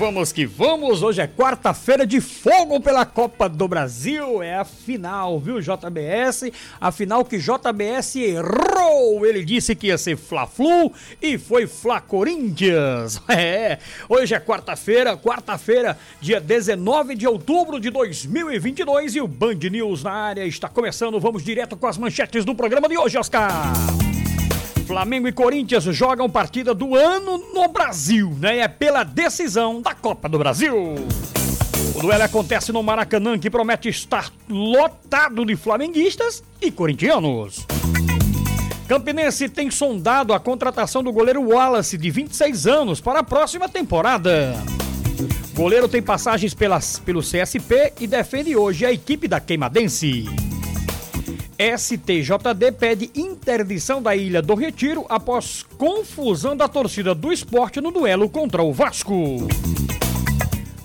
vamos que vamos. Hoje é quarta-feira de fogo pela Copa do Brasil. É a final, viu, JBS? A final que JBS errou. Ele disse que ia ser Fla-Flu e foi Fla-Corinthians. É, hoje é quarta-feira, quarta-feira, dia 19 de outubro de 2022 e o Band News na área está começando. Vamos direto com as manchetes do programa de hoje, Oscar. Flamengo e Corinthians jogam partida do ano no Brasil, né? É pela decisão da Copa do Brasil. O duelo acontece no Maracanã, que promete estar lotado de flamenguistas e corintianos. Campinense tem sondado a contratação do goleiro Wallace, de 26 anos, para a próxima temporada. O goleiro tem passagens pelas, pelo CSP e defende hoje a equipe da Queimadense. STJD pede interdição da Ilha do Retiro após confusão da torcida do esporte no duelo contra o Vasco.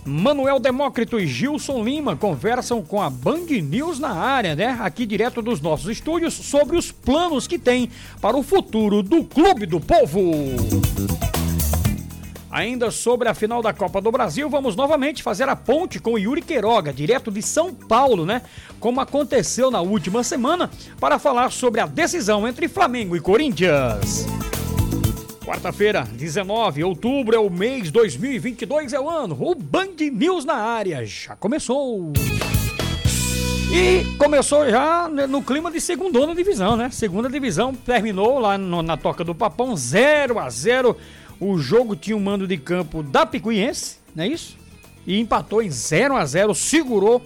Manuel Demócrito e Gilson Lima conversam com a Band News na área, né? Aqui direto dos nossos estúdios, sobre os planos que tem para o futuro do Clube do Povo. Ainda sobre a final da Copa do Brasil, vamos novamente fazer a ponte com Yuri Queiroga, direto de São Paulo, né? Como aconteceu na última semana, para falar sobre a decisão entre Flamengo e Corinthians. Quarta-feira, 19 de outubro, é o mês 2022, é o ano. O Band News na área já começou. E começou já no clima de segunda divisão, né? Segunda divisão terminou lá no, na Toca do Papão, 0 a 0 o jogo tinha um mando de campo da Picuiense, não é isso? E empatou em 0 a 0 segurou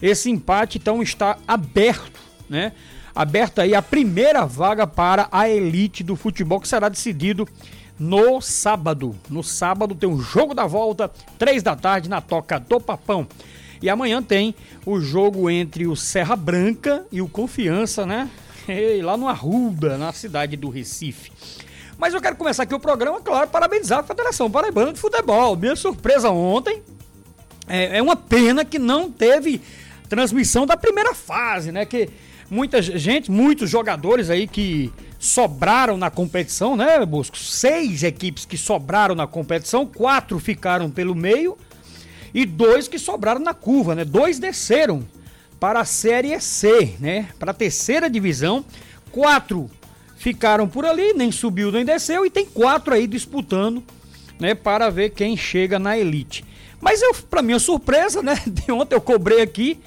esse empate, então está aberto, né? Aberta aí a primeira vaga para a elite do futebol que será decidido no sábado. No sábado tem o jogo da volta, três da tarde na Toca do Papão. E amanhã tem o jogo entre o Serra Branca e o Confiança, né? Lá no Arruda, na cidade do Recife. Mas eu quero começar aqui o programa, claro, parabenizar a Federação Paraibana de Futebol. Minha surpresa ontem é, é uma pena que não teve transmissão da primeira fase, né? Que muita gente, muitos jogadores aí que sobraram na competição, né, Busco? Seis equipes que sobraram na competição, quatro ficaram pelo meio e dois que sobraram na curva, né? Dois desceram para a Série C, né? Para a terceira divisão, quatro ficaram por ali, nem subiu nem desceu, e tem quatro aí disputando, né, para ver quem chega na elite. Mas eu, para minha surpresa, né, de ontem eu cobrei aqui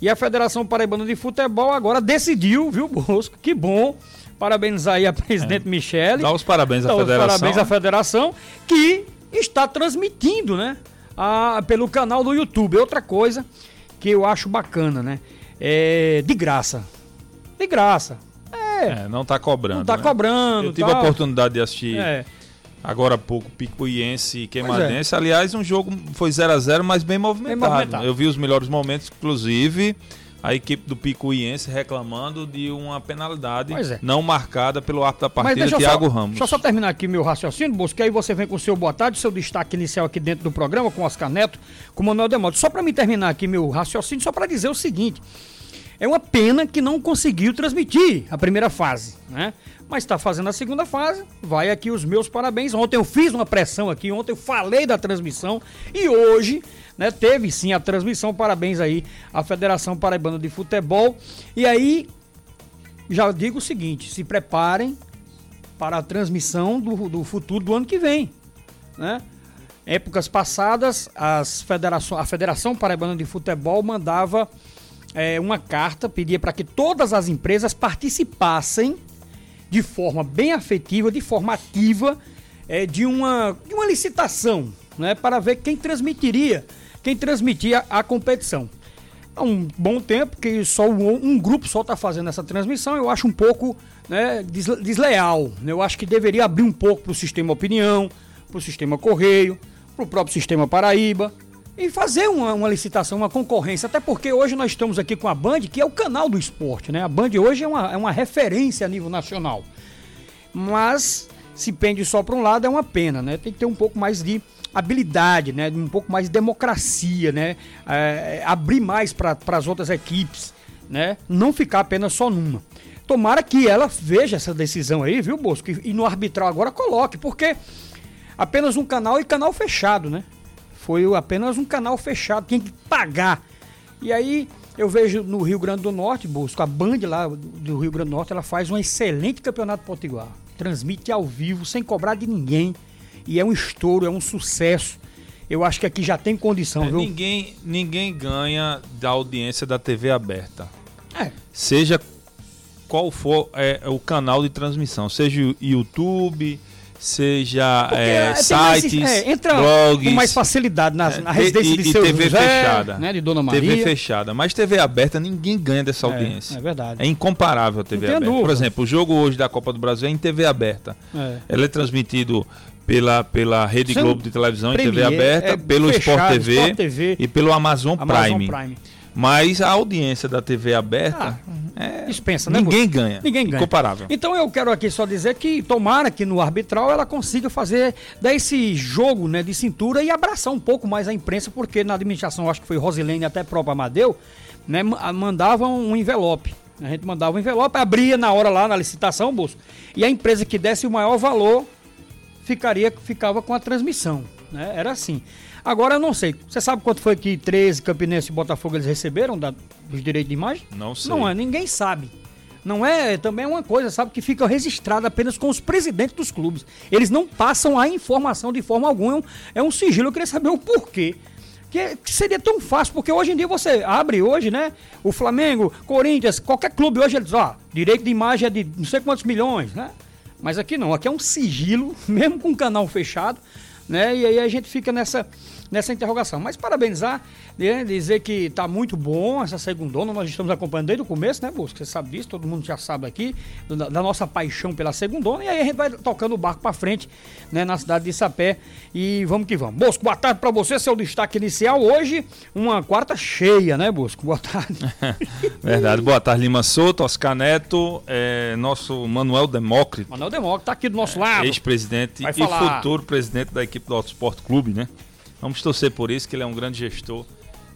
e a Federação Paraibana de Futebol agora decidiu, viu, Bosco? Que bom. Parabenizar aí a presidente é. Michele. Dá os parabéns à federação. parabéns à federação que está transmitindo, né, a, pelo canal do YouTube. Outra coisa que eu acho bacana, né? É de graça. De graça. É, não está cobrando. Não está né? cobrando. Eu tive tá... a oportunidade de assistir é. agora há pouco Picuiense e Queimadense. É. Aliás, um jogo foi 0 a 0 mas bem movimentado. bem movimentado. Eu vi os melhores momentos, inclusive a equipe do Picuiense reclamando de uma penalidade é. não marcada pelo árbitro da partida, Thiago só, Ramos. Deixa eu só terminar aqui meu raciocínio, Bosco, aí você vem com o seu boa tarde, seu destaque inicial aqui dentro do programa, com Oscar Neto, com o Manuel Demoto. Só para me terminar aqui meu raciocínio, só para dizer o seguinte, é uma pena que não conseguiu transmitir a primeira fase, né? Mas está fazendo a segunda fase. Vai aqui os meus parabéns. Ontem eu fiz uma pressão aqui, ontem eu falei da transmissão e hoje, né, teve sim a transmissão. Parabéns aí à Federação Paraibana de Futebol. E aí já digo o seguinte, se preparem para a transmissão do, do futuro do ano que vem, né? Épocas passadas, as federação, a Federação Paraibana de Futebol mandava é, uma carta, pedia para que todas as empresas participassem de forma bem afetiva, de forma ativa, é, de, uma, de uma licitação, né, para ver quem transmitiria, quem transmitia a competição. Há um bom tempo que só um, um grupo só está fazendo essa transmissão, eu acho um pouco né, desleal. Eu acho que deveria abrir um pouco para o sistema opinião, para o sistema correio, para o próprio sistema Paraíba, e fazer uma, uma, licitação, uma concorrência. Até porque hoje nós estamos aqui com a Band, que é o canal do esporte, né? A Band hoje é uma, é uma referência a nível nacional. Mas se pende só para um lado é uma pena, né? Tem que ter um pouco mais de habilidade, né? Um pouco mais de democracia, né? É, abrir mais para as outras equipes, né? Não ficar apenas só numa. Tomara que ela veja essa decisão aí, viu, Bosco? E no arbitral agora coloque, porque apenas um canal e canal fechado, né? Foi apenas um canal fechado, tinha que pagar. E aí eu vejo no Rio Grande do Norte, Busco, a Band lá do Rio Grande do Norte, ela faz um excelente campeonato potiguar. Transmite ao vivo, sem cobrar de ninguém. E é um estouro, é um sucesso. Eu acho que aqui já tem condição, é, viu? Ninguém, ninguém ganha da audiência da TV aberta. É. Seja qual for é, o canal de transmissão, seja o YouTube, seja é, sites, mais, é, entra blogs, com mais facilidade na, é, na residência e, de seu TV José, fechada, né, de Dona Maria. TV fechada, mas TV aberta ninguém ganha dessa é, audiência. É, verdade. É incomparável a TV aberta. Dúvida. Por exemplo, o jogo hoje da Copa do Brasil é em TV aberta. É. Ela é transmitido pela, pela Rede Globo de televisão Premier, em TV aberta, é pelo fechado, Sport, TV, Sport TV e pelo Amazon, Amazon Prime. Prime. Mas a audiência da TV aberta ah, é, dispensa, né? Ninguém ganha. Ninguém ganha. Incomparável. Então eu quero aqui só dizer que tomara que no arbitral ela consiga fazer dar esse jogo, né, de cintura e abraçar um pouco mais a imprensa, porque na administração acho que foi Rosilene até próprio Amadeu, né, mandavam um envelope. A gente mandava um envelope, abria na hora lá na licitação, bolso, e a empresa que desse o maior valor ficaria ficava com a transmissão, né? Era assim. Agora eu não sei. Você sabe quanto foi que 13 Campinense e Botafogo eles receberam da, dos direitos de imagem? Não sei. Não é, ninguém sabe. Não é também é uma coisa, sabe, que fica registrada apenas com os presidentes dos clubes. Eles não passam a informação de forma alguma. É um, é um sigilo. Eu queria saber o porquê. Que, que seria tão fácil, porque hoje em dia você abre hoje, né? O Flamengo, Corinthians, qualquer clube hoje eles, ó, direito de imagem é de não sei quantos milhões, né? Mas aqui não, aqui é um sigilo, mesmo com o canal fechado, né? E aí a gente fica nessa nessa interrogação. Mas parabenizar, né, dizer que está muito bom essa segundona, nós estamos acompanhando desde o começo, né, Bosco? Você sabe disso, todo mundo já sabe aqui, da, da nossa paixão pela segundona, e aí a gente vai tocando o barco para frente, né, na cidade de Sapé, e vamos que vamos. Bosco, boa tarde para você, seu destaque inicial hoje, uma quarta cheia, né, Bosco? Boa tarde. Verdade, boa tarde, Lima Souto, Oscar Neto, é, nosso Manuel Demócrito. Manuel Demócrito está aqui do nosso lado. Ex-presidente e futuro presidente da equipe do Auto Esporte Clube, né? Vamos torcer por isso, que ele é um grande gestor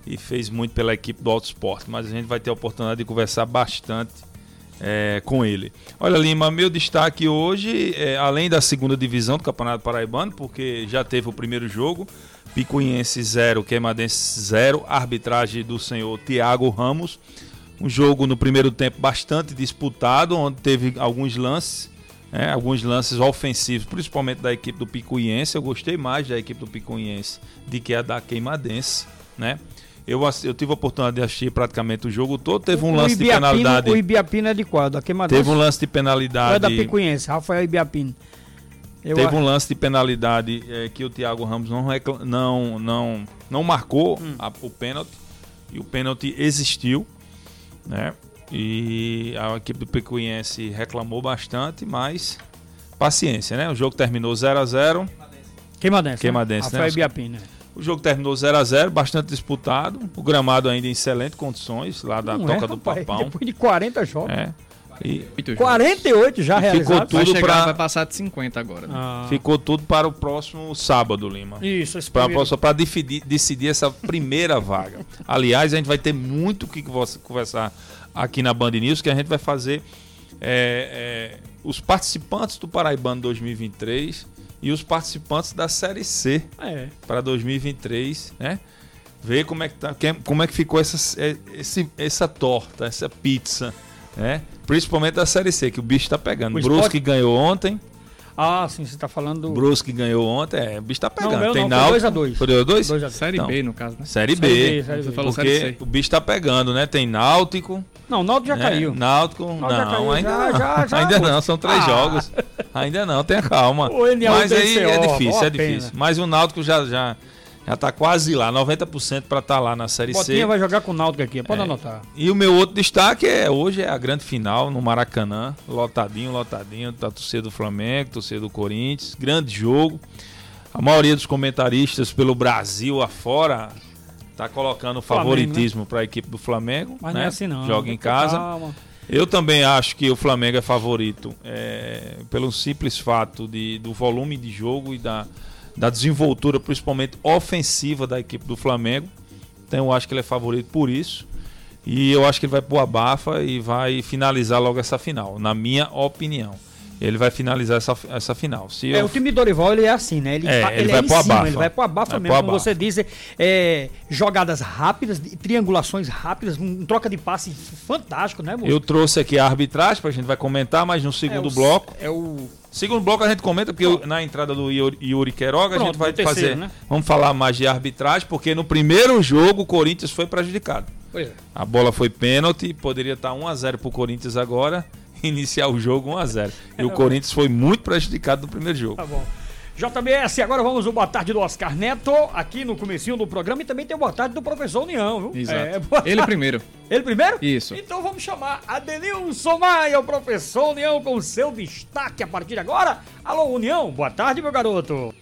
e fez muito pela equipe do Auto Esporte. Mas a gente vai ter a oportunidade de conversar bastante é, com ele. Olha, Lima, meu destaque hoje, é, além da segunda divisão do Campeonato Paraibano, porque já teve o primeiro jogo, Picuiense 0, Queimadense 0, arbitragem do senhor Tiago Ramos. Um jogo no primeiro tempo bastante disputado, onde teve alguns lances é, alguns lances ofensivos, principalmente da equipe do Picuiense. Eu gostei mais da equipe do Picuiense do que a da Queimadense, né? Eu, eu tive a oportunidade de assistir praticamente o jogo todo. Teve um lance Ibiapino, de penalidade. O Ibiapino é de qual? Da Queimadense? Teve um lance de penalidade. É da Picuiense, Rafael Ibiapino. Eu teve acho... um lance de penalidade é, que o Thiago Ramos não, não, não, não marcou hum. a, o pênalti. E o pênalti existiu, né? E a equipe do Picuiense reclamou bastante, mas paciência, né? O jogo terminou 0 a 0 Queimadense. Queimadense, né? Biapim, né? O jogo terminou 0 a 0 bastante disputado. O gramado ainda em excelentes condições, lá da Não Toca é, do rapaz, Papão. Depois de 40 jogos. É. E 48 já realizados. Ficou tudo vai, pra... vai passar de 50 agora. Né? Ah. Ficou tudo para o próximo sábado, Lima. Isso, esse Para decidir, decidir essa primeira vaga. Aliás, a gente vai ter muito o que conversar aqui na Band News, que a gente vai fazer é, é, os participantes do Paraibano 2023 e os participantes da Série C é. para 2023, né? Ver como é que, tá, como é que ficou essa, é, esse, essa torta, essa pizza, né? Principalmente da Série C, que o bicho está pegando. O Brusque ganhou ontem. Ah, sim, você está falando do. Brusque ganhou ontem, é, o bicho tá pegando. Não, Tem não, 2x2. Foi 2x2? 2 Série não. B, no caso, né? Série, B. Série B. Série B. Porque série o bicho tá pegando, né? Tem Náutico. Não, o Náutico já né? caiu. Náutico, Náutico não, caiu, ainda já, não. Já, já, ainda não, são três ah. jogos. Ainda não, tenha calma. Mas aí é difícil, é difícil. Mas o Náutico já, já, já tá quase lá, 90% para estar tá lá na Série Botinha C. vai jogar com o Náutico aqui, pode é. anotar. E o meu outro destaque é hoje é a grande final no Maracanã, lotadinho, lotadinho, tá torcida do Flamengo, torcida do Corinthians, grande jogo. A maioria dos comentaristas pelo Brasil afora tá colocando favoritismo né? para a equipe do Flamengo, Mas né? não é assim não. Joga em casa. Calma. Eu também acho que o Flamengo é favorito é, pelo simples fato de, do volume de jogo e da, da desenvoltura, principalmente ofensiva da equipe do Flamengo. Então eu acho que ele é favorito por isso. E eu acho que ele vai pôr a bafa e vai finalizar logo essa final, na minha opinião. Ele vai finalizar essa, essa final. Se é, eu... o time do Dorival ele é assim, né? Ele, é, ele, ele vai é pro cima, ele vai pro abafa vai mesmo, pro como você diz, é, jogadas rápidas, triangulações rápidas, um troca de passe fantástico, né, moço? Eu trouxe aqui a arbitragem, pra gente vai comentar, mas no segundo é o, bloco... É o... Segundo bloco a gente comenta, porque eu, na entrada do Yuri, Yuri Queiroga Pronto, a gente vai terceiro, fazer... Né? Vamos falar mais de arbitragem, porque no primeiro jogo o Corinthians foi prejudicado. Pois é. A bola foi pênalti, poderia estar 1x0 pro Corinthians agora iniciar o jogo 1x0. E o Corinthians foi muito prejudicado no primeiro jogo. Tá bom. JBS, agora vamos ao boa tarde do Oscar Neto, aqui no comecinho do programa, e também tem o boa tarde do professor União, viu? Exato. É, Ele primeiro. Ele primeiro? Isso. Então vamos chamar Adenilson Maia, o professor União, com o seu destaque a partir de agora. Alô, União, boa tarde, meu garoto.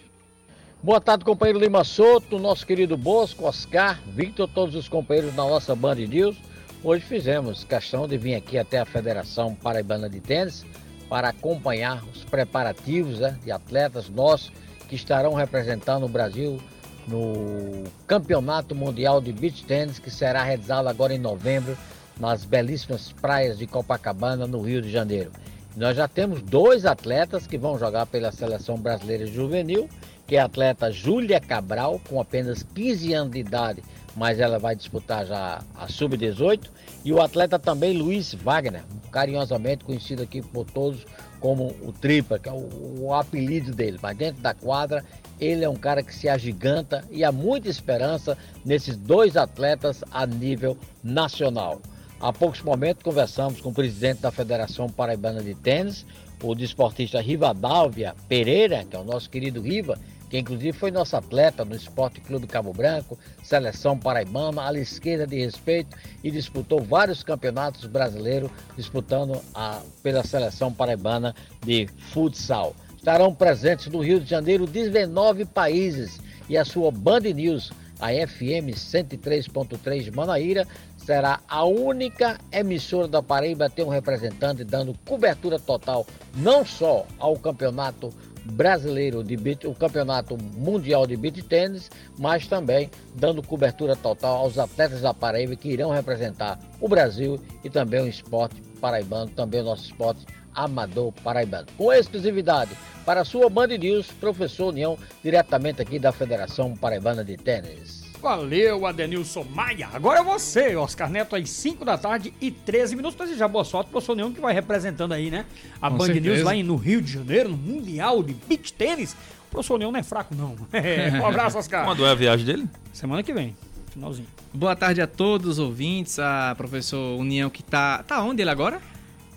Boa tarde, companheiro Lima Soto, nosso querido Bosco, Oscar, Victor, todos os companheiros da nossa Band News. Hoje fizemos questão de vir aqui até a Federação Paraibana de Tênis para acompanhar os preparativos né, de atletas nossos que estarão representando o Brasil no Campeonato Mundial de Beach Tênis que será realizado agora em novembro nas belíssimas praias de Copacabana, no Rio de Janeiro. Nós já temos dois atletas que vão jogar pela Seleção Brasileira Juvenil, que é a atleta Júlia Cabral, com apenas 15 anos de idade, mas ela vai disputar já a sub-18. E o atleta também Luiz Wagner, carinhosamente conhecido aqui por todos como o Tripa, que é o, o apelido dele. Mas dentro da quadra, ele é um cara que se agiganta e há muita esperança nesses dois atletas a nível nacional. Há poucos momentos conversamos com o presidente da Federação Paraibana de Tênis, o desportista Rivadálvia Pereira, que é o nosso querido Riva, que inclusive foi nosso atleta no Esporte Clube Cabo Branco, seleção paraibana, ala esquerda de respeito e disputou vários campeonatos brasileiros, disputando a, pela seleção paraibana de futsal. Estarão presentes no Rio de Janeiro 19 países e a sua Band News, a FM 103.3 de Manaíra, será a única emissora da Paraíba a ter um representante dando cobertura total não só ao campeonato brasileiro de beat, o campeonato mundial de beat tênis, mas também dando cobertura total aos atletas da Paraíba que irão representar o Brasil e também o esporte paraibano, também o nosso esporte amador paraibano. Com exclusividade para a sua Band News, professor União, diretamente aqui da Federação Paraibana de Tênis. Valeu, Adenilson Maia. Agora é você, Oscar Neto, às 5 da tarde e 13 minutos. Pra desejar boa sorte pro seu Neon que vai representando aí, né? A Com Band certeza. News lá no Rio de Janeiro, no Mundial de Beach Tênis. O professor Neon não é fraco, não. É, um abraço, Oscar. Quando é a viagem dele? Semana que vem. Finalzinho. Boa tarde a todos os ouvintes, a professor União que tá. Tá onde ele agora?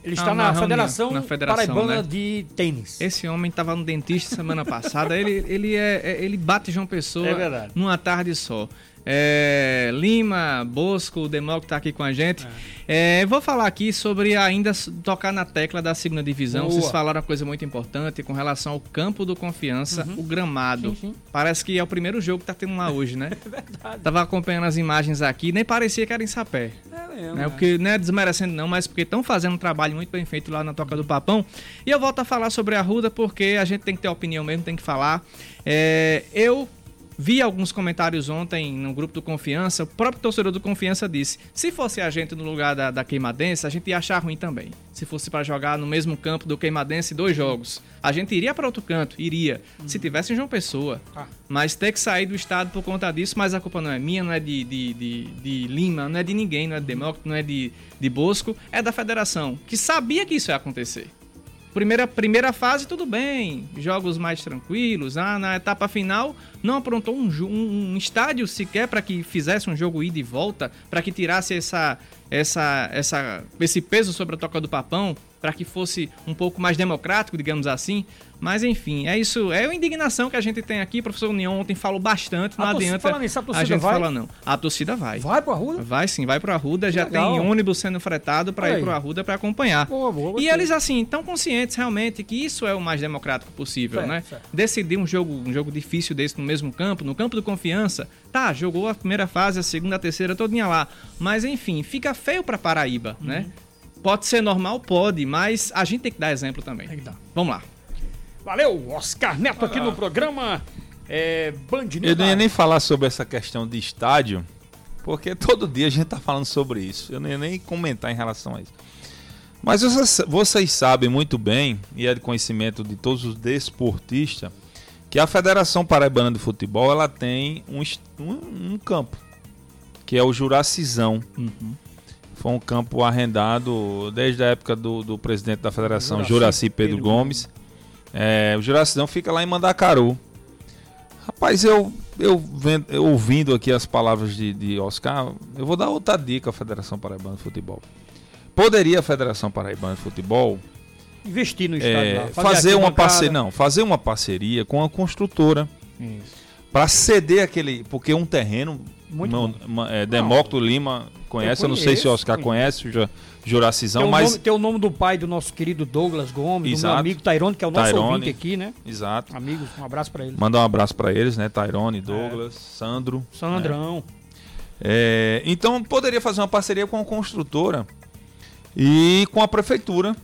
Ele está ah, na, na, Federação, na Federação Paraibana né? de Tênis. Esse homem estava no dentista semana passada. ele, ele, é, é, ele bate João Pessoa é numa tarde só. É, Lima, Bosco, o Demol que está aqui com a gente. É. É, vou falar aqui sobre ainda tocar na tecla da segunda divisão. Boa. Vocês falaram uma coisa muito importante com relação ao campo do confiança, uhum. o gramado. Sim, sim. Parece que é o primeiro jogo que está tendo lá hoje, né? é verdade. Tava acompanhando as imagens aqui, nem parecia que era em sapé. É mesmo. Né? É. Porque não é desmerecendo, não, mas porque estão fazendo um trabalho muito bem feito lá na Toca do Papão. E eu volto a falar sobre a Ruda porque a gente tem que ter opinião mesmo, tem que falar. É, eu Vi alguns comentários ontem no grupo do Confiança. O próprio torcedor do Confiança disse: se fosse a gente no lugar da, da Queimadense, a gente ia achar ruim também. Se fosse para jogar no mesmo campo do Queimadense dois jogos, a gente iria para outro canto, iria. Hum. Se tivesse em João Pessoa. Ah. Mas ter que sair do estado por conta disso, mas a culpa não é minha, não é de, de, de, de Lima, não é de ninguém, não é de Demócrito, não é de, de Bosco, é da federação, que sabia que isso ia acontecer. Primeira, primeira fase, tudo bem. Jogos mais tranquilos. Ah, na etapa final, não aprontou um, um, estádio sequer para que fizesse um jogo ida e volta, para que tirasse essa, essa, essa, esse peso sobre a toca do papão, para que fosse um pouco mais democrático, digamos assim. Mas enfim, é isso. É a indignação que a gente tem aqui. O professor União ontem falou bastante. Não a adianta nisso, a, a, gente vai? falar, não. A torcida vai. Vai pro Arruda? Vai sim, vai pro Arruda. Já legal. tem ônibus sendo fretado para ir pro Arruda para acompanhar. Boa, boa, e eles, assim, estão conscientes realmente que isso é o mais democrático possível, certo, né? Certo. Decidir um jogo, um jogo difícil desse no mesmo campo, no campo do confiança. Tá, jogou a primeira fase, a segunda, a terceira, todinha lá. Mas enfim, fica feio para Paraíba, né? uhum. né? Pode ser normal? Pode, mas a gente tem que dar exemplo também. Vamos lá. Valeu, Oscar Neto aqui no programa é, Band News. Eu não ia nem falar sobre essa questão de estádio, porque todo dia a gente tá falando sobre isso. Eu não ia nem comentar em relação a isso. Mas vocês, vocês sabem muito bem, e é de conhecimento de todos os desportistas, que a Federação Paraibana de Futebol ela tem um, um, um campo, que é o Juracizão. Uhum. Foi um campo arrendado desde a época do, do presidente da federação, Juraci, Juraci Pedro, Pedro Gomes. É, o Juracizão fica lá em Mandacaru. Rapaz, eu, eu, vendo, eu ouvindo aqui as palavras de, de Oscar, eu vou dar outra dica à Federação Paraibana de Futebol. Poderia a Federação Paraibana de Futebol investir no estádio é, fazer, fazer uma parceria, não, fazer uma parceria com a construtora para ceder aquele, porque um terreno muito uma, uma, é, Demócrito Lima conhece, eu, eu, não sei se o Oscar conhece, conhece Juracizão, tem mas... Nome, tem o nome do pai do nosso querido Douglas Gomes, Exato. do meu amigo Tairone, que é o nosso Tyrone, ouvinte aqui, né? Exato. Amigos, um abraço para eles. Mandar um abraço para eles, né? Tairone, Douglas, é. Sandro. Sandrão. Né? É, então poderia fazer uma parceria com a construtora e com a prefeitura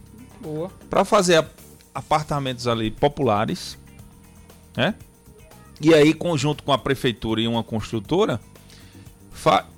para fazer apartamentos ali populares, né? E aí, conjunto com a prefeitura e uma construtora,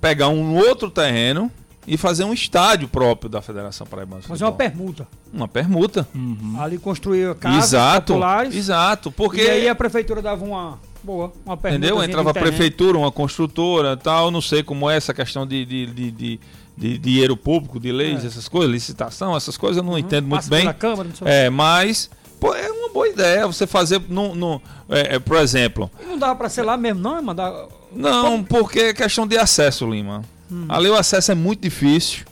pegar um outro terreno e fazer um estádio próprio da Federação Paraibana. Fazer uma permuta. Uma permuta. Uhum. Ali construir casas exato, populares. Exato, porque... E aí a prefeitura dava uma... Boa, uma permuta. Entendeu? Entrava a prefeitura, uma construtora tal, não sei como é essa questão de, de, de, de de, dinheiro público, de leis, é. essas coisas, licitação, essas coisas eu não uhum. entendo muito bem. Câmara, é, mas pô, é uma boa ideia você fazer no, no é, é, por exemplo. E não dava para ser lá mesmo, não? É mandar. Não, porque é questão de acesso, Lima. Hum. Ali o acesso é muito difícil.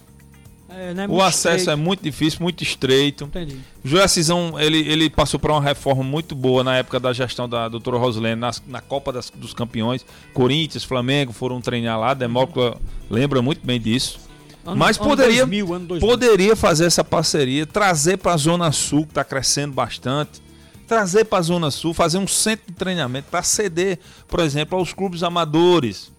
É, é o acesso estreito. é muito difícil, muito estreito. Entendi. O Juracisão, ele, ele passou por uma reforma muito boa na época da gestão da doutora Rosilene, na, na Copa das, dos Campeões. Corinthians, Flamengo foram treinar lá, Demócrito lembra muito bem disso. Ano, Mas poderia, 2000, poderia fazer essa parceria, trazer para a Zona Sul, que está crescendo bastante, trazer para a Zona Sul, fazer um centro de treinamento para ceder, por exemplo, aos clubes amadores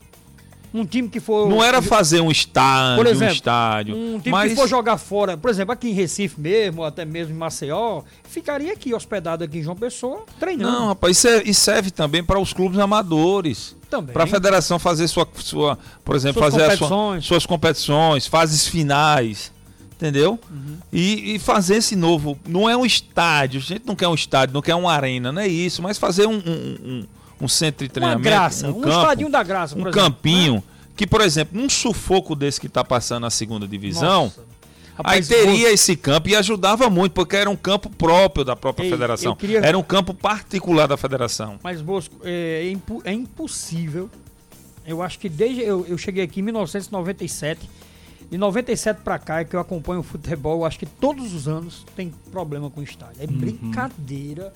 um time que for. Não era fazer um estádio, por exemplo, um estádio. Um time mas... que for jogar fora, por exemplo, aqui em Recife mesmo, ou até mesmo em Maceió, ficaria aqui hospedado aqui em João Pessoa, treinando. Não, rapaz, isso, é, serve também para os clubes amadores. Também. Para a federação fazer sua, sua por exemplo, suas fazer competições. Sua, suas competições, fases finais entendeu? Uhum. E, e, fazer esse novo. Não é um estádio, a gente não quer um estádio, não quer uma arena, não é isso, mas fazer um, um, um, um centro de treinamento. Uma graça, um, um campo, estadinho da graça, Um exemplo, campinho. Né? Que, por exemplo, num sufoco desse que está passando na segunda divisão. Rapaz, aí teria esse campo e ajudava muito, porque era um campo próprio da própria Ei, federação. Queria... Era um campo particular da federação. Mas, Bosco, é, é, impo... é impossível. Eu acho que desde. Eu, eu cheguei aqui em 1997. De 97 para cá é que eu acompanho o futebol. Eu acho que todos os anos tem problema com o estádio. É uhum. brincadeira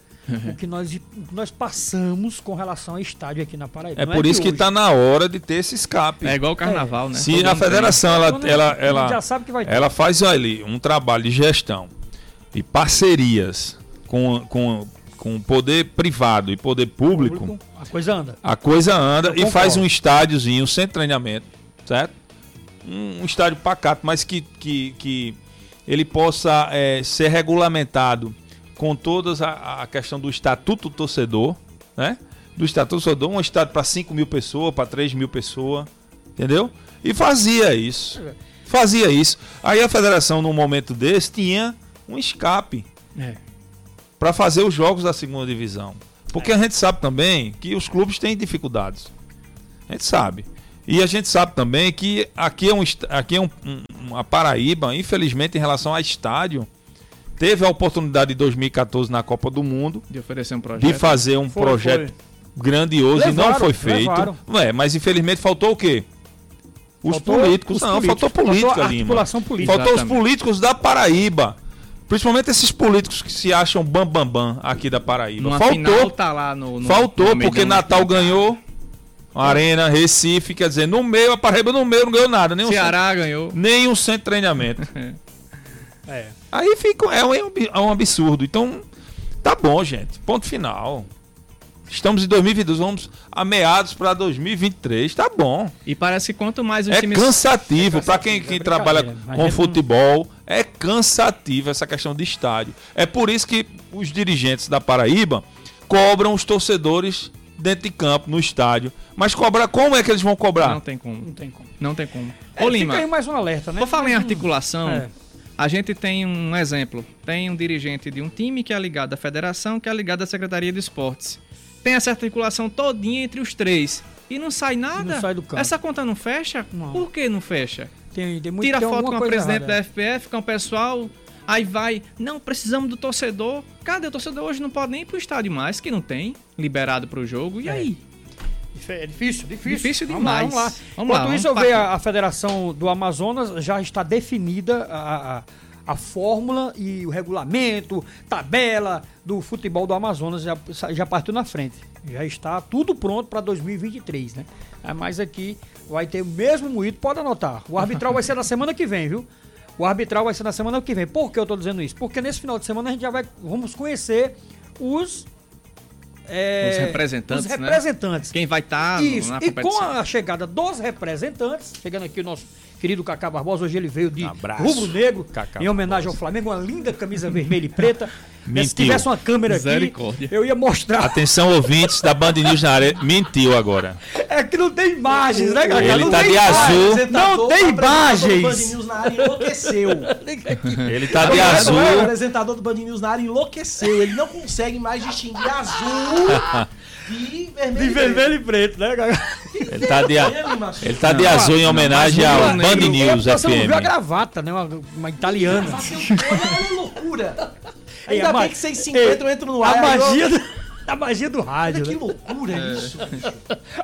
o que nós, nós passamos com relação ao estádio aqui na Paraíba. É Não por é isso que está na hora de ter esse escape. É igual o carnaval, é. né? Se Todo a federação ela, ela, ela, já sabe que vai ter. ela faz ali um trabalho de gestão e parcerias com, com, com poder privado e poder público, público a coisa anda. A coisa anda e faz um estádiozinho sem treinamento, certo? Um, um estádio pacato, mas que, que, que ele possa é, ser regulamentado com todas a, a questão do estatuto torcedor, né? Do estatuto torcedor, um estádio para 5 mil pessoas, para 3 mil pessoas, entendeu? E fazia isso. Fazia isso. Aí a federação, num momento desse, tinha um escape é. para fazer os jogos da segunda divisão. Porque é. a gente sabe também que os clubes têm dificuldades. A gente sabe. E a gente sabe também que aqui é, um, aqui é um, um, uma Paraíba, infelizmente, em relação a estádio, teve a oportunidade em 2014 na Copa do Mundo de oferecer um projeto, de fazer um foi, projeto foi. grandioso levaram, e não foi feito. Não é, mas infelizmente faltou o quê? Os faltou políticos. Os não, políticos. faltou política, faltou Lima. Política. Faltou Exatamente. os políticos da Paraíba. Principalmente esses políticos que se acham bambambam bam, bam aqui da Paraíba. Numa faltou. Tá lá no, no faltou, no porque Natal ganhou. Arena, Recife, quer dizer, no meio, a Paraíba no meio não ganhou nada. Nem Ceará um ganhou. Nem um centro de treinamento. é. Aí fica, é, um, é um absurdo. Então, tá bom, gente. Ponto final. Estamos em 2022, vamos a meados para 2023, tá bom. E parece que quanto mais os é times... Cansativo, é cansativo, para quem, quem é trabalha com futebol, não... é cansativo essa questão de estádio. É por isso que os dirigentes da Paraíba cobram os torcedores dentro de campo, no estádio. Mas cobrar, como é que eles vão cobrar? Não tem como. Não tem como. Não tem como. É, Ô, Lima, fica aí mais um alerta, né? Vou falar em articulação. É. A gente tem um exemplo. Tem um dirigente de um time que é ligado à federação, que é ligado à Secretaria de Esportes. Tem essa articulação todinha entre os três. E não sai nada. Não sai do campo. Essa conta não fecha? Não. Por que não fecha? Tem, tem muito, Tira tem foto com a presidente errada. da FPF, com o pessoal, aí vai, não, precisamos do torcedor. Cadê o torcedor hoje? Não pode nem ir pro estádio mais, que não tem, liberado pro jogo. E é. aí? É difícil, difícil. Difícil demais. Vamos lá. Vamos lá. Vamos Enquanto lá, isso, eu vejo a, a, Federação do Amazonas já está definida a, a, a, fórmula e o regulamento, tabela do futebol do Amazonas já, já partiu na frente. Já está tudo pronto para 2023, né? Mas aqui vai ter o mesmo moído, pode anotar. O arbitral vai ser na semana que vem, viu? O arbitral vai ser na semana que vem. Por que eu estou dizendo isso? Porque nesse final de semana a gente já vai vamos conhecer os é, os representantes, os representantes. Né? Quem vai estar tá Isso. e com a chegada dos representantes, chegando aqui o nosso querido Cacá Barbosa, hoje ele veio de rubro-negro, em homenagem Barbosa. ao Flamengo, uma linda camisa vermelha e preta. Se tivesse uma câmera aqui, eu ia mostrar. Atenção, ouvintes da Band News na área, mentiu agora. É que não tem imagens, né, Cacá? Ele não tá de azul. Não tem imagens. O Band News na área enlouqueceu. Ele tá de azul. O apresentador do Band News na área enlouqueceu. Ele não consegue mais distinguir azul de vermelho, de vermelho e preto, né, Ele tá de, ele tá de azul em homenagem ao Band News FM. Você não viu a gravata, né? Uma, uma italiana. Olha a loucura. Ainda bem que 650 eu entro no ar. A magia do... A magia do rádio. Olha que né? loucura é. isso, bicho.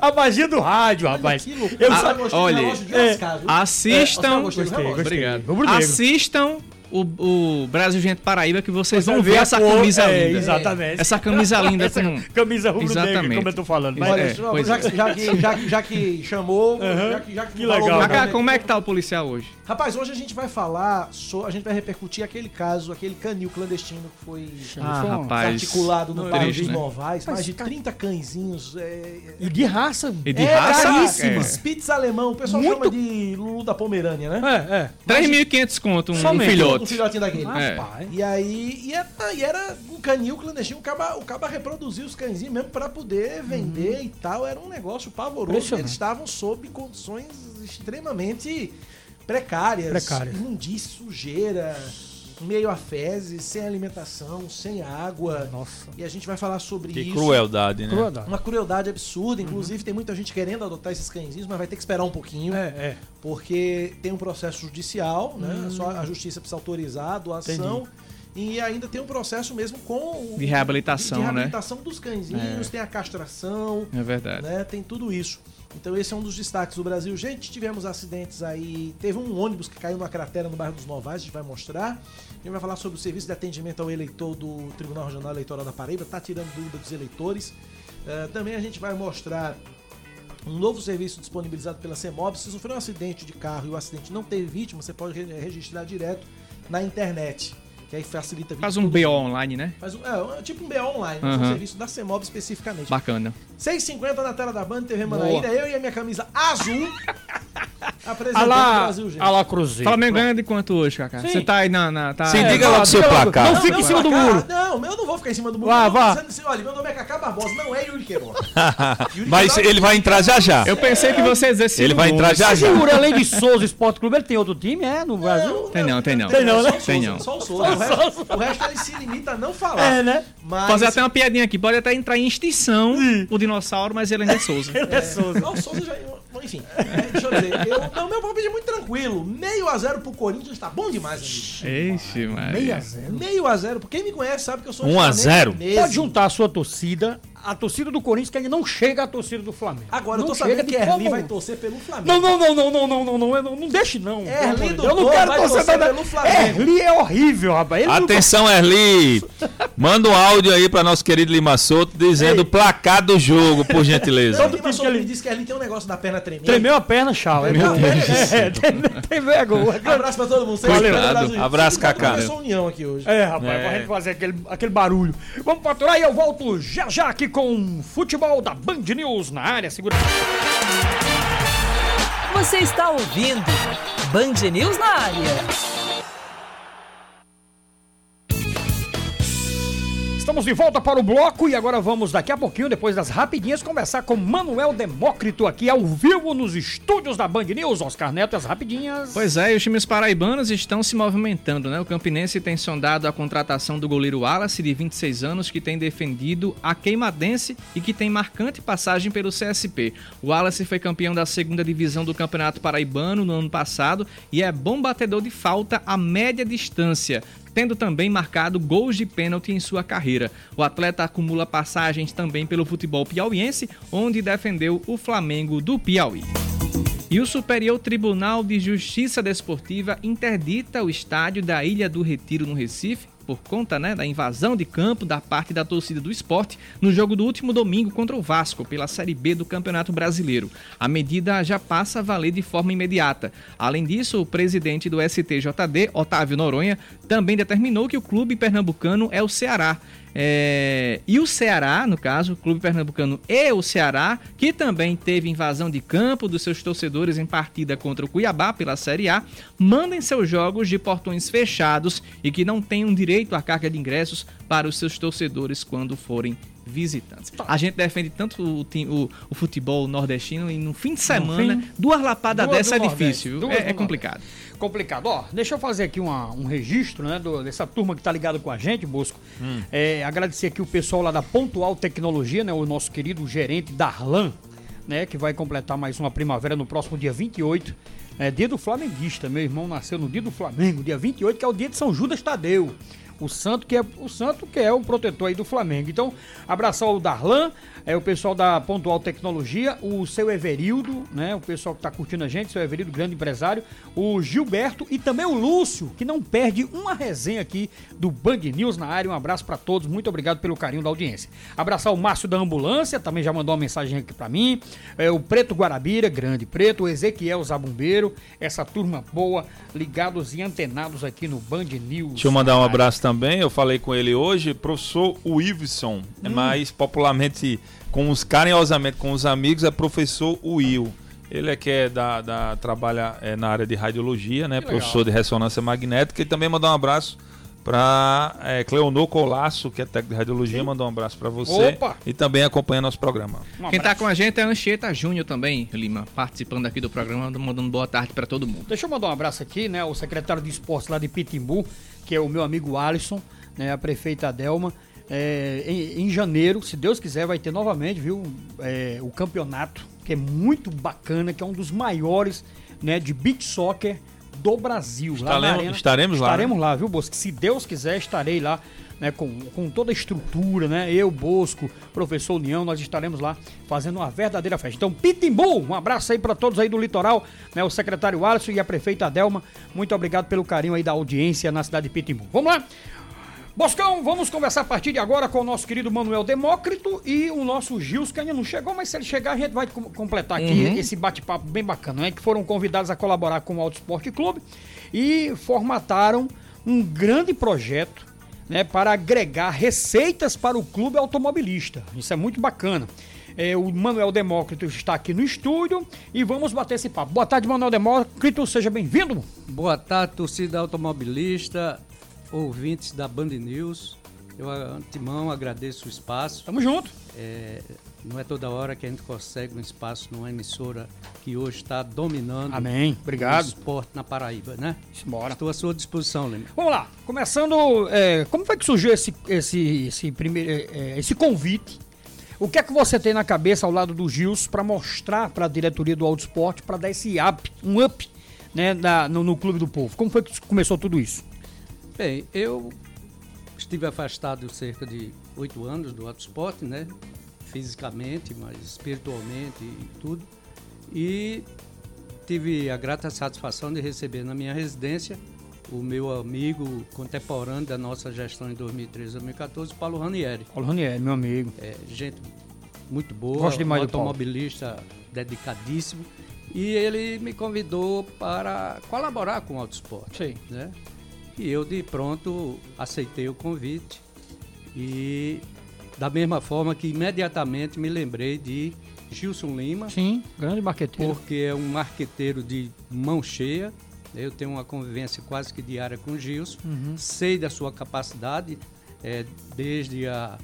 A magia do rádio, rapaz. Que loucura. Eu ah, olha, é, assistam. É, gostei, gostei, Obrigado. Assistam o, o Brasil Gente Paraíba que vocês vão ver essa cor, camisa é, linda. Exatamente. Essa camisa linda essa com... Camisa rubro-negra, como eu tô falando. Mas, Olha, é, já, é. já, que, já, já, que chamou, uhum. já que, já que, que legal. Cacá, como é que tá o policial hoje? Rapaz, hoje a gente vai falar, so, a gente vai repercutir aquele caso, aquele canil clandestino que foi ah, rapaz, articulado no bairro dos né? Novais. Mais de 30 cãezinhos. É, e de raça. E de é, raça. Caríssima. É. Spitz alemão, o pessoal Muito... chama de Lulu da Pomerânia, né? É, é. 3.500 conto um, um filhote. Um filhotinho daquele. É. E aí, e era, é, e era um canil clandestino, o caba, o caba reproduziu os cãezinhos mesmo para poder vender uhum. e tal. Era um negócio pavoroso. Eles estavam sob condições extremamente precárias. Precárias. Sujeira meio a fezes, sem alimentação, sem água. Nossa. E a gente vai falar sobre que isso. crueldade, né? Crueldade. Uma crueldade absurda. Uhum. Inclusive, uhum. tem muita gente querendo adotar esses cãezinhos, mas vai ter que esperar um pouquinho. É, é. Porque tem um processo judicial, né? Uhum. Só a justiça precisa autorizar a doação. Entendi. E ainda tem um processo mesmo com. De reabilitação, de, de reabilitação né? dos cãezinhos, é. tem a castração. É verdade. Né? Tem tudo isso. Então esse é um dos destaques do Brasil. Gente, tivemos acidentes aí. Teve um ônibus que caiu numa cratera no bairro dos Novais, a gente vai mostrar. A gente vai falar sobre o serviço de atendimento ao eleitor do Tribunal Regional Eleitoral da Paraíba, tá tirando dúvida dos eleitores. Uh, também a gente vai mostrar um novo serviço disponibilizado pela CEMOB. Se sofreu um acidente de carro e o acidente não teve vítima, você pode registrar direto na internet que aí facilita. Faz um BO online, né? Faz um, é, tipo um BO online, uhum. um serviço da CEMOB especificamente. Bacana. 6,50 na tela da Band TV Manaíra, eu e a minha camisa azul. apresentando Alá, o Brasil, gente. Alá Cruzeiro. Flamengo ganha de quanto hoje, Kaká? Você tá aí na. na tá... Sim, é, diga logo seu placar. Não, não fica em cima do muro. Não, eu não vou ficar em cima do muro. Vá, vá. Assim, olha, meu nome é Kaká Barbosa, não é Yuri Queiroz. Mas ele vai entrar já já. Eu pensei que você ia dizer Ele vai entrar já já. Segura, além de Souza Esporte Clube, ele tem outro time, é? No Brasil? Tem não, tem não. Tem não, né? Tem não. Só o Souza. O resto ele se limita a não falar. É, né? Mas... Fazer até uma piadinha aqui. Pode até entrar em extinção o dinossauro, mas ele ainda é Souza. ele é, Souza. Não, o Souza já... Enfim, é, deixa eu dizer. Eu, não, meu palpite é muito tranquilo. Meio a zero pro Corinthians tá bom demais, amigo. Ixi, mas... Meio a zero? Meio a zero. Quem me conhece sabe que eu sou um 1 a 0 Pode juntar a sua torcida a torcida do Corinthians que ainda não chega à torcida do Flamengo. Agora, não eu tô sabendo que Erli vai torcer pelo Flamengo. Não, não, não, não, não, não, não, não, não, não deixe não. Erli do Eu não quero torcer, torcer pelo Flamengo. Erli é horrível, rapaz. Ele Atenção, Erli. Manda um áudio aí para nosso querido Lima Souto dizendo o placar do jogo, por gentileza. Todo Lima Souto me disse que Erli tem um negócio da perna tremendo. Tremeu a perna, chau. É, é, tem vergonha. Abraço pra todo mundo. Valeu. Abraço, Cacá. União aqui hoje. É, rapaz, pra gente fazer aquele barulho. Vamos faturar e eu volto já já aqui com futebol da Band News na área. Segura. Você está ouvindo Band News na área. Estamos de volta para o bloco e agora vamos daqui a pouquinho, depois das rapidinhas, conversar com Manuel Demócrito aqui ao vivo nos estúdios da Band News. Oscar Neto, as rapidinhas. Pois é, e os times paraibanos estão se movimentando, né? O Campinense tem sondado a contratação do goleiro Wallace, de 26 anos, que tem defendido a Queimadense e que tem marcante passagem pelo CSP. O Wallace foi campeão da segunda divisão do Campeonato Paraibano no ano passado e é bom batedor de falta a média distância tendo também marcado gols de pênalti em sua carreira. O atleta acumula passagens também pelo futebol piauiense, onde defendeu o Flamengo do Piauí. E o Superior Tribunal de Justiça Desportiva interdita o estádio da Ilha do Retiro, no Recife, por conta né, da invasão de campo da parte da torcida do esporte no jogo do último domingo contra o Vasco pela Série B do Campeonato Brasileiro. A medida já passa a valer de forma imediata. Além disso, o presidente do STJD, Otávio Noronha, também determinou que o clube pernambucano é o Ceará é, e o Ceará, no caso, o Clube Pernambucano e o Ceará, que também teve invasão de campo dos seus torcedores em partida contra o Cuiabá pela Série A, mandem seus jogos de portões fechados e que não tenham direito à carga de ingressos para os seus torcedores quando forem visitantes. A gente defende tanto o, o, o, futebol nordestino e no fim de semana, fim, duas lapadas dessa é difícil, é, é complicado complicado. Ó, deixa eu fazer aqui uma, um registro, né, do, dessa turma que tá ligada com a gente, Bosco. Hum. É, agradecer aqui o pessoal lá da Pontual Tecnologia, né, o nosso querido gerente Darlan, né, que vai completar mais uma primavera no próximo dia 28. É dia do flamenguista, meu irmão nasceu no dia do Flamengo, dia 28, que é o dia de São Judas Tadeu o santo que é o santo que é o protetor aí do Flamengo. Então, abraçar o Darlan, é o pessoal da Pontual Tecnologia, o seu Everildo, né? O pessoal que está curtindo a gente, seu Everildo, grande empresário, o Gilberto e também o Lúcio, que não perde uma resenha aqui do Band News na área. Um abraço para todos, muito obrigado pelo carinho da audiência. Abraçar o Márcio da Ambulância, também já mandou uma mensagem aqui para mim. É, o Preto Guarabira, grande Preto, o Ezequiel Zabumbeiro, essa turma boa, ligados e antenados aqui no Band News. Deixa eu mandar um abraço também, eu falei com ele hoje, professor Wilson, hum. mais popularmente com os carinhosamente com os amigos é professor Will. Ele é que é da, da trabalha é, na área de radiologia, né? Que professor legal. de ressonância magnética e também mandar um abraço para é, Cleonor Colasso, que é técnico de radiologia, Sim. mandar um abraço para você Opa. e também acompanha nosso programa. Um Quem está com a gente é a Anchieta Júnior também, Lima, participando aqui do programa, mandando boa tarde para todo mundo. Deixa eu mandar um abraço aqui, né, o secretário de esportes lá de Pitimbu, que é o meu amigo Alisson, né, a prefeita Adelma, é, em, em, janeiro, se Deus quiser, vai ter novamente, viu, é, o campeonato, que é muito bacana, que é um dos maiores né, de beach soccer do Brasil. Estaremos lá, estaremos lá. Estaremos lá, viu, Bosco? Se Deus quiser, estarei lá. Né, com, com toda a estrutura, né? Eu, Bosco, professor União, nós estaremos lá fazendo uma verdadeira festa. Então, Pitimbu, um abraço aí para todos aí do litoral, né? O secretário Alisson e a prefeita Adelma, muito obrigado pelo carinho aí da audiência na cidade de Pitimbu. Vamos lá? Boscão, vamos conversar a partir de agora com o nosso querido Manuel Demócrito e o nosso Gils, que ainda não chegou, mas se ele chegar, a gente vai completar aqui uhum. esse bate-papo bem bacana, né? Que foram convidados a colaborar com o Auto Esporte Clube e formataram um grande projeto né, para agregar receitas para o clube automobilista. Isso é muito bacana. É, o Manuel Demócrito está aqui no estúdio e vamos bater esse papo. Boa tarde, Manuel Demócrito, seja bem-vindo. Boa tarde, torcida automobilista ouvintes da Band News. Eu, antemão, agradeço o espaço. Tamo junto. É, não é toda hora que a gente consegue um espaço numa emissora que hoje está dominando Amém. Obrigado. o esporte na Paraíba, né? Bora. Estou à sua disposição, Lima. Vamos lá. Começando, é, como foi que surgiu esse, esse, esse, primeiro, é, é esse convite? O que é que você tem na cabeça ao lado do Gils para mostrar para a diretoria do Auto Esporte para dar esse up, um up né, na, no, no Clube do Povo? Como foi que começou tudo isso? Bem, eu estive afastado cerca de oito anos do autosport, né? Fisicamente, mas espiritualmente e tudo. E tive a grata satisfação de receber na minha residência o meu amigo contemporâneo da nossa gestão em 2013 2014, Paulo Ranieri. Paulo Ranieri, meu amigo. É, gente muito boa, Gosto demais um automobilista dedicadíssimo. E ele me convidou para colaborar com o autosport. Sim. Né? E eu de pronto aceitei o convite e da mesma forma que imediatamente me lembrei de Gilson Lima. Sim, grande marqueteiro. Porque é um marqueteiro de mão cheia. Eu tenho uma convivência quase que diária com o Gilson. Uhum. Sei da sua capacidade é, desde a,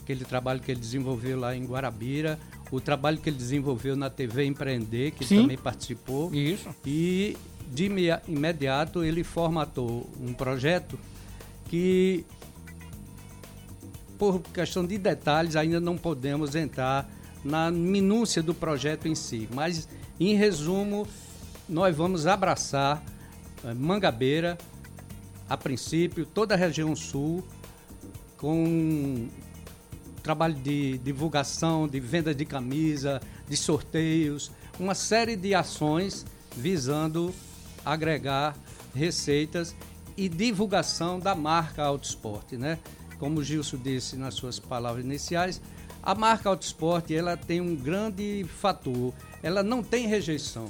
aquele trabalho que ele desenvolveu lá em Guarabira, o trabalho que ele desenvolveu na TV Empreender, que Sim. ele também participou. Isso. E de imediato ele formatou um projeto que, por questão de detalhes, ainda não podemos entrar na minúcia do projeto em si. Mas, em resumo, nós vamos abraçar eh, Mangabeira, a princípio, toda a região sul, com trabalho de divulgação, de venda de camisa, de sorteios, uma série de ações visando agregar receitas e divulgação da marca Autosport, né? Como o Gilson disse nas suas palavras iniciais, a marca Autosport ela tem um grande fator, ela não tem rejeição.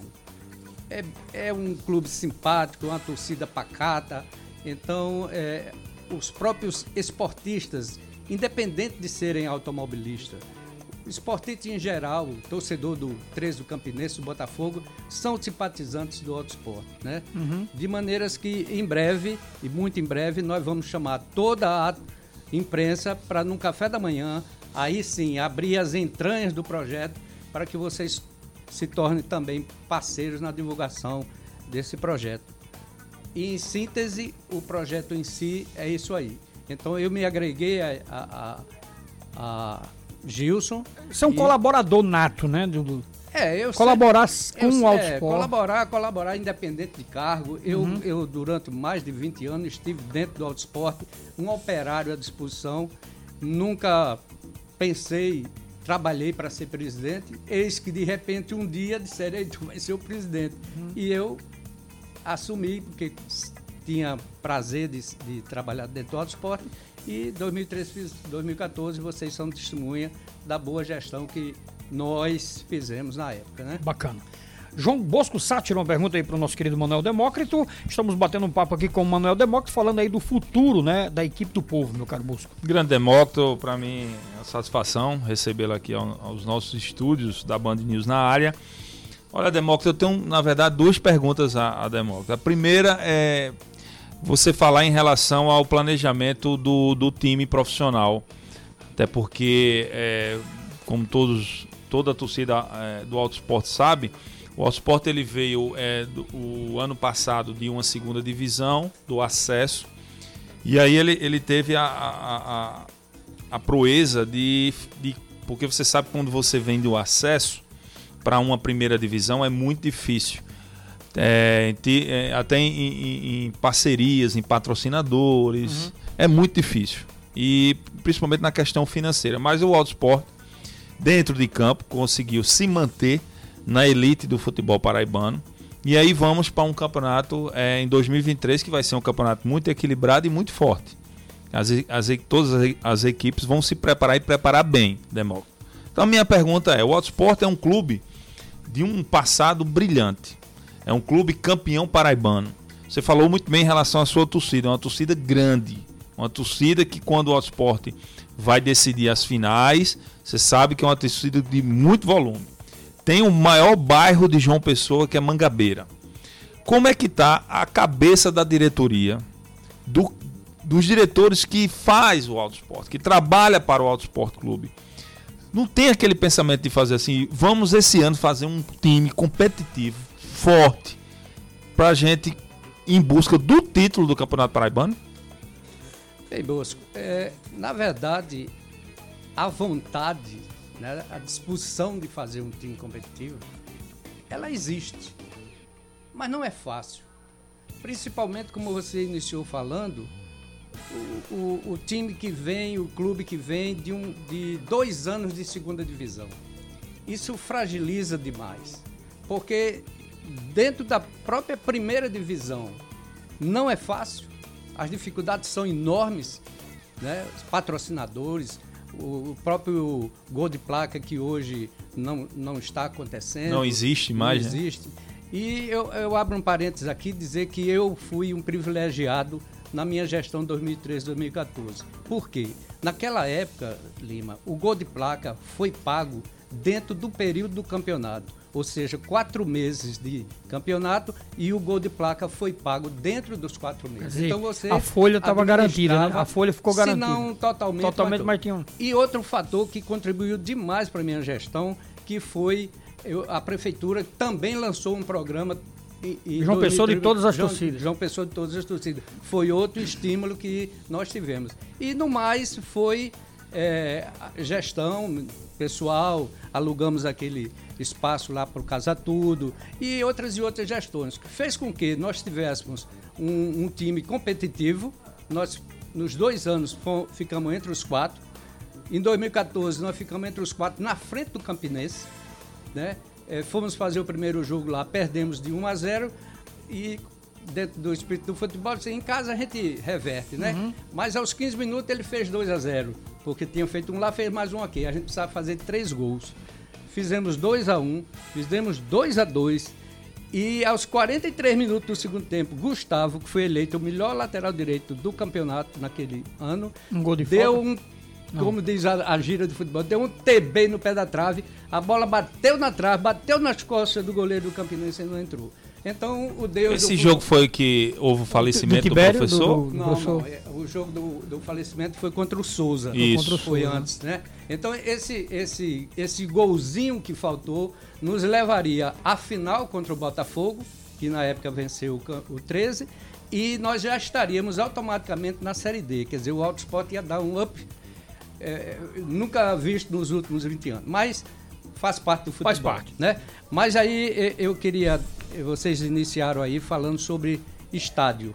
É, é um clube simpático, uma torcida pacata, então é, os próprios esportistas, independente de serem automobilistas, esportista em geral, o torcedor do 13 do Campinense, do Botafogo, são simpatizantes do autosport, né? Uhum. De maneiras que em breve, e muito em breve, nós vamos chamar toda a imprensa para num café da manhã, aí sim, abrir as entranhas do projeto para que vocês se tornem também parceiros na divulgação desse projeto. E em síntese, o projeto em si é isso aí. Então eu me agreguei a, a, a, a Gilson. Você é um e... colaborador nato, né? Do, é, eu colaborar com o Autosport. É, colaborar, colaborar independente de cargo. Eu, uhum. eu, durante mais de 20 anos, estive dentro do Autosport, um operário à disposição. Nunca pensei, trabalhei para ser presidente. Eis que, de repente, um dia disseram, tu vai ser o presidente. Uhum. E eu assumi, porque tinha prazer de, de trabalhar dentro do Autosport e 2013, 2014 vocês são testemunha da boa gestão que nós fizemos na época, né? Bacana. João Bosco Sá tirou uma pergunta aí para o nosso querido Manuel Demócrito. Estamos batendo um papo aqui com o Manuel Demócrito, falando aí do futuro, né, da equipe do povo, meu caro Bosco. Grande Demócrito, para mim é uma satisfação recebê-lo aqui aos nossos estúdios da Band News na área. Olha, Demócrito, eu tenho, na verdade, duas perguntas a, a Demócrito. A primeira é você falar em relação ao planejamento do, do time profissional. Até porque, é, como todos, toda a torcida é, do Autosport sabe, o Autosport ele veio é, do, o ano passado de uma segunda divisão, do acesso, e aí ele, ele teve a, a, a, a proeza de, de. Porque você sabe quando você vem do acesso para uma primeira divisão é muito difícil é, é, até em, em, em, parcerias, em patrocinadores. Uhum. É muito difícil. E principalmente na questão financeira. Mas o Autosport, dentro de campo, conseguiu se manter na elite do futebol paraibano. E aí vamos para um campeonato é, em 2023 que vai ser um campeonato muito equilibrado e muito forte. As, as, todas as, as equipes vão se preparar e preparar bem, Demócrito. Então a minha pergunta é: o Autosport é um clube de um passado brilhante é um clube campeão paraibano. Você falou muito bem em relação à sua torcida, é uma torcida grande. Uma torcida que quando o Autosport vai decidir as finais, você sabe que é uma torcida de muito volume. Tem o maior bairro de João Pessoa, que é Mangabeira. Como é que está a cabeça da diretoria, do, dos diretores que faz o Autosport, que trabalha para o Autosport Clube? Não tem aquele pensamento de fazer assim, vamos esse ano fazer um time competitivo forte para a gente em busca do título do Campeonato Paraibano? Bem, Bosco, é, na verdade, a vontade, né, a disposição de fazer um time competitivo, ela existe, mas não é fácil. Principalmente, como você iniciou falando, o, o, o time que vem, o clube que vem de, um, de dois anos de segunda divisão. Isso fragiliza demais, porque dentro da própria primeira divisão não é fácil, as dificuldades são enormes, né? Os patrocinadores, o próprio gol de placa que hoje não, não está acontecendo. Não existe mais. Não né? existe. E eu, eu abro um parênteses aqui dizer que eu fui um privilegiado na minha gestão 2013-2014. Por quê? Naquela época, Lima, o gol de placa foi pago dentro do período do campeonato. Ou seja, quatro meses de campeonato e o gol de placa foi pago dentro dos quatro meses. Dizer, então você a folha estava garantida, né? a folha ficou garantida. Se não totalmente. Totalmente, mas tinha um... E outro fator que contribuiu demais para minha gestão, que foi eu, a prefeitura também lançou um programa e, e João Pessoa de todas as João, torcidas. João Pessoa de todas as torcidas. Foi outro estímulo que nós tivemos. E no mais foi é, gestão pessoal, alugamos aquele espaço lá para o Casa Tudo e outras e outras gestões, fez com que nós tivéssemos um, um time competitivo. Nós, nos dois anos, ficamos entre os quatro. Em 2014, nós ficamos entre os quatro na frente do Campinense. Né? É, fomos fazer o primeiro jogo lá, perdemos de 1 a 0 e dentro do espírito do futebol, em casa a gente reverte, né? Uhum. Mas aos 15 minutos ele fez 2 a 0 porque tinha feito um lá, fez mais um aqui. A gente precisava fazer três gols. Fizemos 2 a 1 fizemos 2 a 2 e aos 43 minutos do segundo tempo, Gustavo, que foi eleito o melhor lateral direito do campeonato naquele ano, um gol de deu um não. como diz a, a gira de futebol, deu um TB no pé da trave, a bola bateu na trave, bateu nas costas do goleiro do Campinense e não entrou. Então, o Deus. Esse do... jogo foi que houve o falecimento do, do, Tibério, do professor? Do, não, não, é, o jogo do, falecimento foi contra o Souza. Isso. Contra o foi antes, né? Então, esse, esse, esse golzinho que faltou nos levaria à final contra o Botafogo, que na época venceu o, o 13, e nós já estaríamos automaticamente na Série D. Quer dizer, o Alto Sport ia dar um up é, nunca visto nos últimos 20 anos. Mas faz parte do futebol. Faz parte. Né? Mas aí eu queria. Vocês iniciaram aí falando sobre estádio.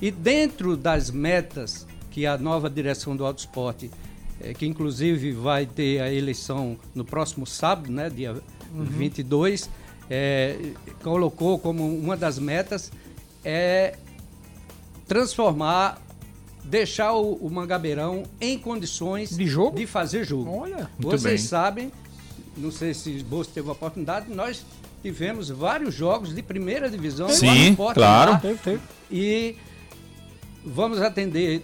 E dentro das metas que a nova direção do Alto Esporte, é, que inclusive vai ter a eleição no próximo sábado, né, dia uhum. 22, é, colocou como uma das metas é transformar deixar o, o Mangabeirão em condições de, jogo? de fazer jogo. Olha, Vocês bem. sabem, não sei se Bolsa teve a oportunidade, nós tivemos vários jogos de primeira divisão. Sim, claro. Teve, teve. E vamos atender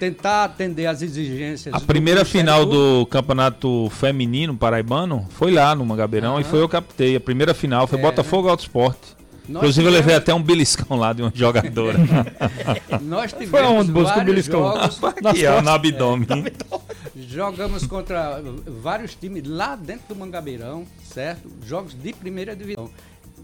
tentar atender as exigências. A primeira final do campeonato feminino paraibano foi lá no Mangabeirão uhum. e foi eu captei. A primeira final foi é, Botafogo Alto Esporte. Nós Inclusive tivemos... eu levei até um beliscão lá de uma jogadora. Nós tivemos Foi onde buscou o beliscão? Jogos... Aqui, ó, no abdômen. Jogamos contra vários times lá dentro do Mangabeirão, certo? Jogos de primeira divisão.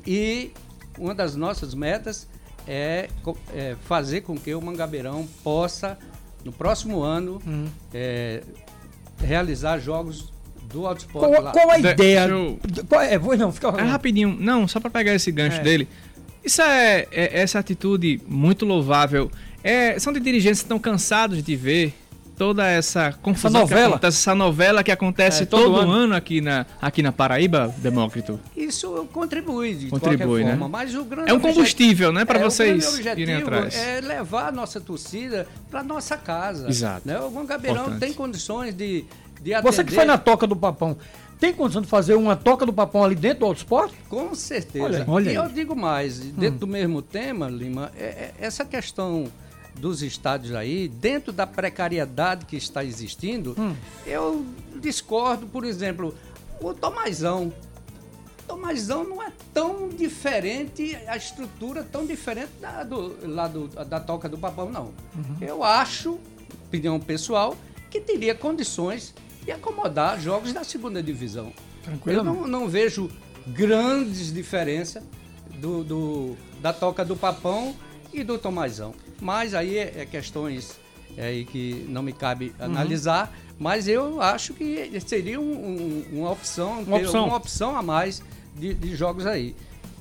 E uma das nossas metas é, é fazer com que o Mangabeirão possa, no próximo ano, hum. é, realizar jogos do Autosport qual, lá. Qual a ideia? Eu... Qual é, vou, não, fica é rapidinho, não, só para pegar esse gancho é. dele. Isso é, é, essa atitude muito louvável. É, são de dirigentes que estão cansados de ver toda essa confusão essa novela, acontece, essa novela que acontece é, todo, todo ano. ano. aqui na, aqui na Paraíba, Demócrito. Isso contribui de contribui, né? forma, mas o grande é um combustível, né, para é, vocês irem atrás. É levar a nossa torcida para nossa casa. Exato. Né? O Mangabeirão tem condições de você que foi na Toca do Papão, tem condição de fazer uma Toca do Papão ali dentro do Esporte? Com certeza. Olha, olha e eu digo mais, dentro hum. do mesmo tema, Lima, é, é, essa questão dos estádios aí, dentro da precariedade que está existindo, hum. eu discordo, por exemplo, o Tomazão. Tomazão não é tão diferente, a estrutura tão diferente da, do, lá do, da Toca do Papão, não. Uhum. Eu acho, opinião pessoal, que teria condições e acomodar jogos da segunda divisão. Tranquilo. Eu não, não vejo grandes diferenças do, do, da toca do Papão e do Tomazão. Mas aí é, é questões é, aí que não me cabe uhum. analisar, mas eu acho que seria um, um, uma, opção, uma, opção. uma opção a mais de, de, jogos aí.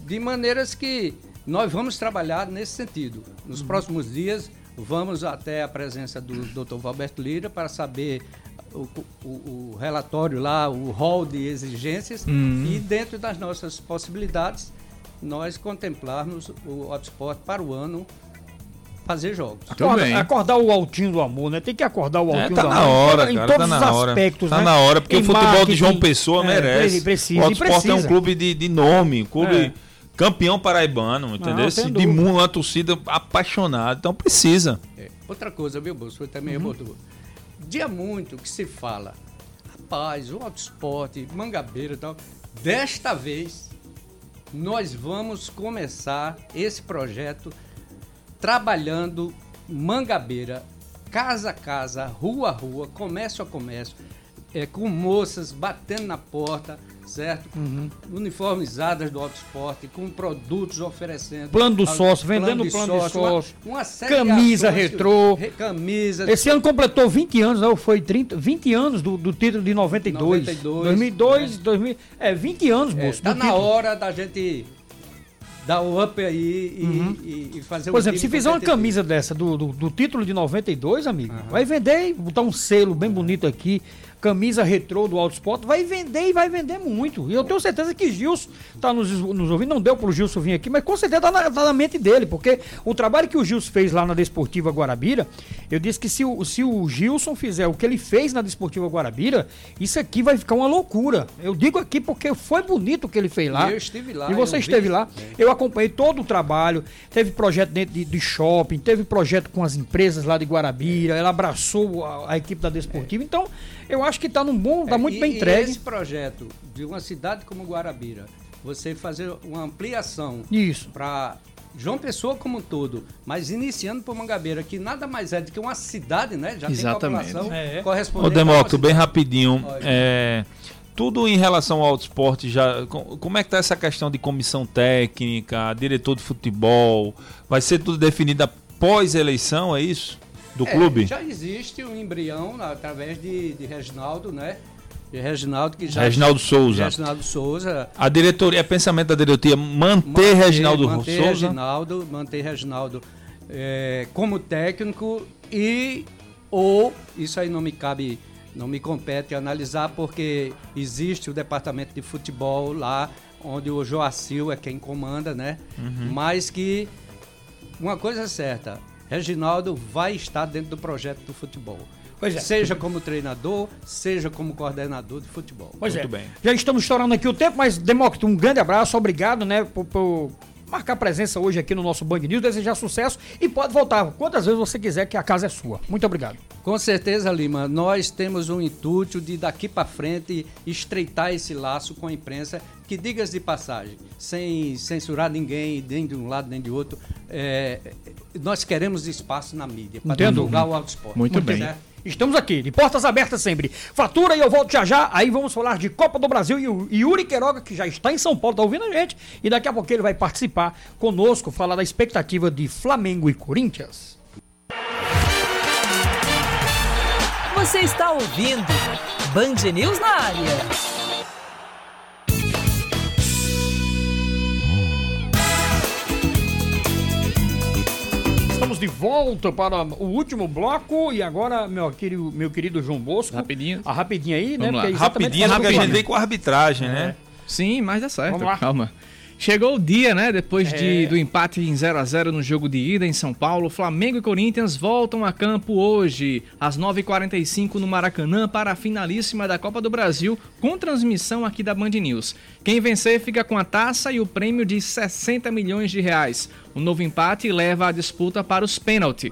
De maneiras que nós vamos trabalhar nesse sentido. Nos uhum. próximos dias, vamos até a presença do Dr. Valberto Lira para saber o, o, o relatório lá, o rol de exigências uhum. e dentro das nossas possibilidades nós contemplarmos o Hotspot para o ano fazer jogos. Acorda, acordar o altinho do amor, né? Tem que acordar o é, altinho é, tá do na amor. Hora, em cara, todos tá na os hora. aspectos, Tá né? na hora, porque em o futebol de João Pessoa é, merece. Precisa, o Hotspot é um clube de, de nome, um clube é. campeão paraibano, entendeu? Não, de mundo, uma torcida apaixonada, então precisa. É. Outra coisa, viu, Bolso? Foi também uhum. Dia muito que se fala, rapaz, o autosport, mangabeira e tal. Desta vez, nós vamos começar esse projeto trabalhando Mangabeira, casa a casa, rua a rua, comércio a comércio, é, com moças batendo na porta, certo? Uhum. Uniformizadas do auto esporte, com produtos oferecendo. Plano do sócio, vendendo plano, plano de sócio. Uma, uma camisa retrô. Que, camisa. Esse ano completou 20 anos, não? Foi 30, 20 anos do, do título de 92. 92 2002, né? 2000. É, 20 anos, moço. É, tá na título. hora da gente dar o up aí e, uhum. e, e fazer Por exemplo, se fizer uma camisa dessa do, do, do, título de 92, amigo, uhum. vai vender, botar um selo bem bonito aqui, camisa retrô do Autosport, vai vender e vai vender muito. E eu tenho certeza que Gilson está nos, nos ouvindo, não deu pro Gilson vir aqui, mas com certeza está na, tá na, mente dele, porque o trabalho que o Gilson fez lá na Desportiva Guarabira, eu disse que se o, se o Gilson fizer o que ele fez na Desportiva Guarabira, isso aqui vai ficar uma loucura. Eu digo aqui porque foi bonito o que ele fez lá. Eu estive lá. E você esteve vi. lá. É. Eu acompanhei todo o trabalho, teve projeto dentro de, de, shopping, teve projeto com as empresas lá de Guarabira, ela abraçou a, a equipe da Desportiva, é. então eu acho que está num bom, está é, muito e, bem entregue. esse projeto de uma cidade como Guarabira, você fazer uma ampliação isso para João Pessoa como um todo, mas iniciando por Mangabeira, que nada mais é do que uma cidade, né? Já Exatamente. tem população é. correspondente. Ô Demócrito, bem rapidinho, é, tudo em relação ao esporte já, como é que tá essa questão de comissão técnica, diretor de futebol, vai ser tudo definido após eleição, é isso? Do é, clube? Já existe um embrião através de, de Reginaldo, né? De Reginaldo que já. Reginaldo Souza. Reginaldo Souza. A diretoria, é pensamento da diretoria manter, manter Reginaldo manter Souza. Reginaldo, manter Reginaldo é, como técnico e ou isso aí não me cabe, não me compete analisar porque existe o departamento de futebol lá onde o Joacil é quem comanda, né? Uhum. Mas que uma coisa é certa, Reginaldo vai estar dentro do projeto do futebol. É. Seja como treinador, seja como coordenador de futebol. Pois Muito é. bem. Já estamos estourando aqui o tempo, mas Demócrito, um grande abraço, obrigado, né, por, por marcar presença hoje aqui no nosso Band News, desejar sucesso e pode voltar quantas vezes você quiser, que a casa é sua. Muito obrigado. Com certeza, Lima. Nós temos um intuito de daqui para frente estreitar esse laço com a imprensa, que digas de passagem, sem censurar ninguém, nem de um lado nem de outro, é, nós queremos espaço na mídia para divulgar o autosport. Muito, Muito bem. Certo? Estamos aqui, de portas abertas sempre. Fatura e eu volto já já. Aí vamos falar de Copa do Brasil e o Yuri Queiroga, que já está em São Paulo, está ouvindo a gente. E daqui a pouco ele vai participar conosco, falar da expectativa de Flamengo e Corinthians. Você está ouvindo Band News na área. Estamos de volta para o último bloco e agora, meu querido, meu querido João Bosco. Rapidinho. A rapidinho aí, né? Vamos né? Lá. Rapidinho, porque a gente veio com a arbitragem, né? é. né? Sim, mas dá certo. Vamos lá. Calma. Chegou o dia, né? Depois é. de, do empate em 0 a 0 no jogo de ida em São Paulo, Flamengo e Corinthians voltam a campo hoje, às 9h45 no Maracanã, para a finalíssima da Copa do Brasil, com transmissão aqui da Band News. Quem vencer fica com a taça e o prêmio de 60 milhões de reais. O novo empate leva a disputa para os pênaltis.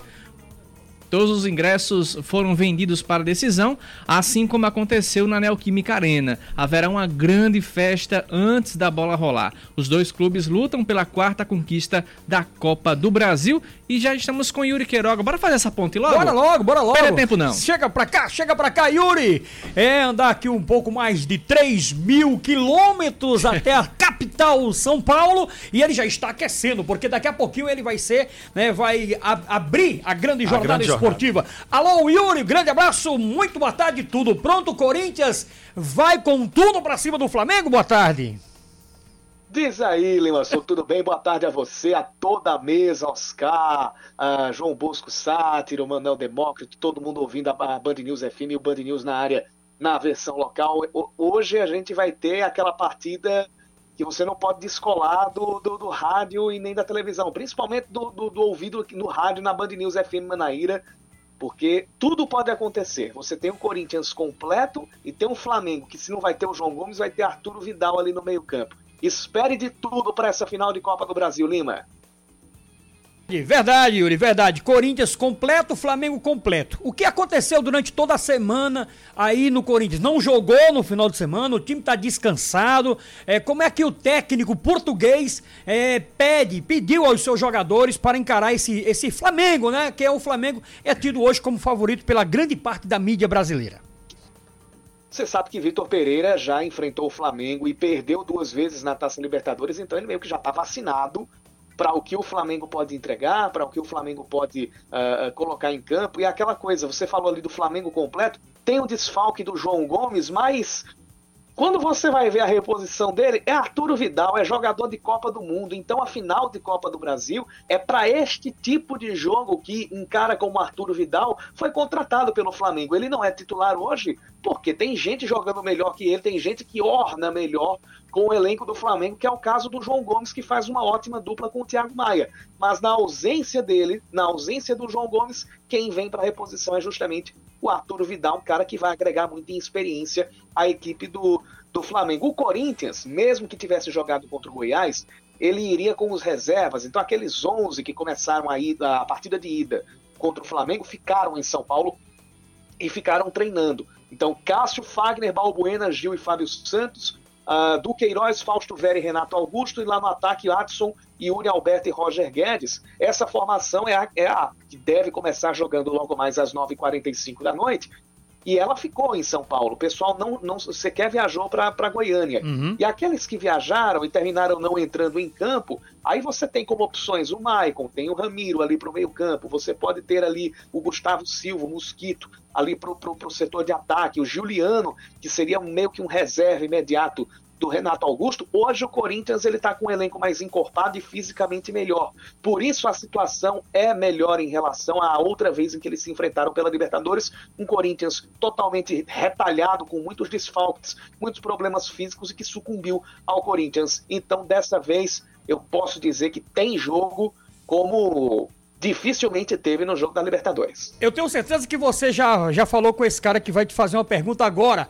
Todos os ingressos foram vendidos para decisão, assim como aconteceu na Neoquímica Arena. Haverá uma grande festa antes da bola rolar. Os dois clubes lutam pela quarta conquista da Copa do Brasil e já estamos com Yuri Queiroga. Bora fazer essa ponte logo? Bora logo, bora logo. Pera tempo não. Chega pra cá, chega pra cá, Yuri. É andar aqui um pouco mais de 3 mil quilômetros até a capital São Paulo e ele já está aquecendo, porque daqui a pouquinho ele vai ser, né, vai abrir a grande jornada a grande esportiva. Jornada. Alô, Yuri, grande abraço, muito boa tarde, tudo pronto? Corinthians vai com tudo pra cima do Flamengo? Boa tarde. Diz aí, Limanson, tudo bem? Boa tarde a você, a toda a mesa, Oscar, a João Bosco Sátiro, Manel Demócrito, todo mundo ouvindo a Band News FM e o Band News na área, na versão local. Hoje a gente vai ter aquela partida que você não pode descolar do, do, do rádio e nem da televisão, principalmente do, do, do ouvido no rádio na Band News FM Manaíra, porque tudo pode acontecer. Você tem o Corinthians completo e tem o Flamengo, que se não vai ter o João Gomes, vai ter Arturo Vidal ali no meio campo. Espere de tudo para essa final de Copa do Brasil, Lima. Verdade, Yuri, verdade. Corinthians completo, Flamengo completo. O que aconteceu durante toda a semana aí no Corinthians? Não jogou no final de semana, o time tá descansado. É, como é que o técnico português é, pede, pediu aos seus jogadores para encarar esse, esse Flamengo, né? Que é o Flamengo, é tido hoje como favorito pela grande parte da mídia brasileira. Você sabe que Vitor Pereira já enfrentou o Flamengo e perdeu duas vezes na Taça Libertadores, então ele meio que já está vacinado para o que o Flamengo pode entregar, para o que o Flamengo pode uh, colocar em campo. E aquela coisa, você falou ali do Flamengo completo, tem o desfalque do João Gomes, mas quando você vai ver a reposição dele, é Arturo Vidal, é jogador de Copa do Mundo. Então a final de Copa do Brasil é para este tipo de jogo que um cara como Arturo Vidal foi contratado pelo Flamengo. Ele não é titular hoje porque tem gente jogando melhor que ele, tem gente que orna melhor com o elenco do Flamengo, que é o caso do João Gomes, que faz uma ótima dupla com o Thiago Maia. Mas na ausência dele, na ausência do João Gomes, quem vem para a reposição é justamente o Arturo Vidal, um cara que vai agregar muita experiência à equipe do, do Flamengo. O Corinthians, mesmo que tivesse jogado contra o Goiás, ele iria com os reservas. Então, aqueles 11 que começaram a, ida, a partida de ida contra o Flamengo ficaram em São Paulo e ficaram treinando. Então, Cássio, Fagner, Balbuena, Gil e Fábio Santos, uh, Duqueiroz, Fausto Vera e Renato Augusto, e lá no ataque, Adson, Yuri Alberto e Roger Guedes. Essa formação é a, é a que deve começar jogando logo mais às 9h45 da noite. E ela ficou em São Paulo. O pessoal não, não sequer viajou para Goiânia. Uhum. E aqueles que viajaram e terminaram não entrando em campo, aí você tem como opções o Maicon, tem o Ramiro ali para o meio-campo, você pode ter ali o Gustavo Silva, o Mosquito, ali para o setor de ataque, o Juliano, que seria meio que um reserva imediato do Renato Augusto, hoje o Corinthians ele está com um elenco mais encorpado e fisicamente melhor. Por isso a situação é melhor em relação à outra vez em que eles se enfrentaram pela Libertadores, um Corinthians totalmente retalhado, com muitos desfalques, muitos problemas físicos e que sucumbiu ao Corinthians. Então, dessa vez, eu posso dizer que tem jogo como dificilmente teve no jogo da Libertadores. Eu tenho certeza que você já, já falou com esse cara que vai te fazer uma pergunta agora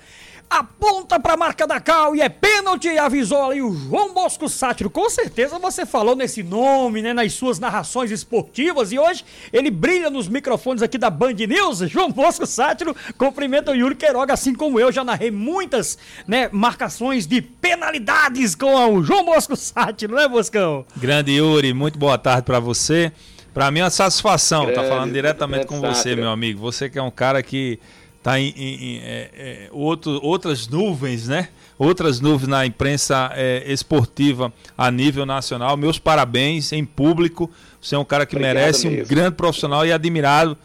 aponta para a marca da Cal e é pênalti, avisou ali o João Bosco Sátiro. Com certeza você falou nesse nome, né, nas suas narrações esportivas e hoje ele brilha nos microfones aqui da Band News. João Bosco Sátiro cumprimenta o Yuri Queiroga, assim como eu já narrei muitas, né, marcações de penalidades com o João Bosco Sátiro, né, Boscão? Grande Yuri, muito boa tarde para você. Para mim é uma satisfação estar tá falando diretamente com você, meu amigo. Você que é um cara que tá em, em, em é, é, outro, outras nuvens, né? Outras nuvens na imprensa é, esportiva a nível nacional. Meus parabéns em público. Você é um cara que Obrigado merece, mesmo. um grande profissional e admirado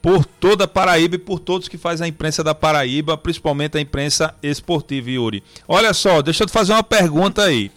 por toda a Paraíba e por todos que fazem a imprensa da Paraíba, principalmente a imprensa esportiva, Yuri. Olha só, deixa eu te fazer uma pergunta aí.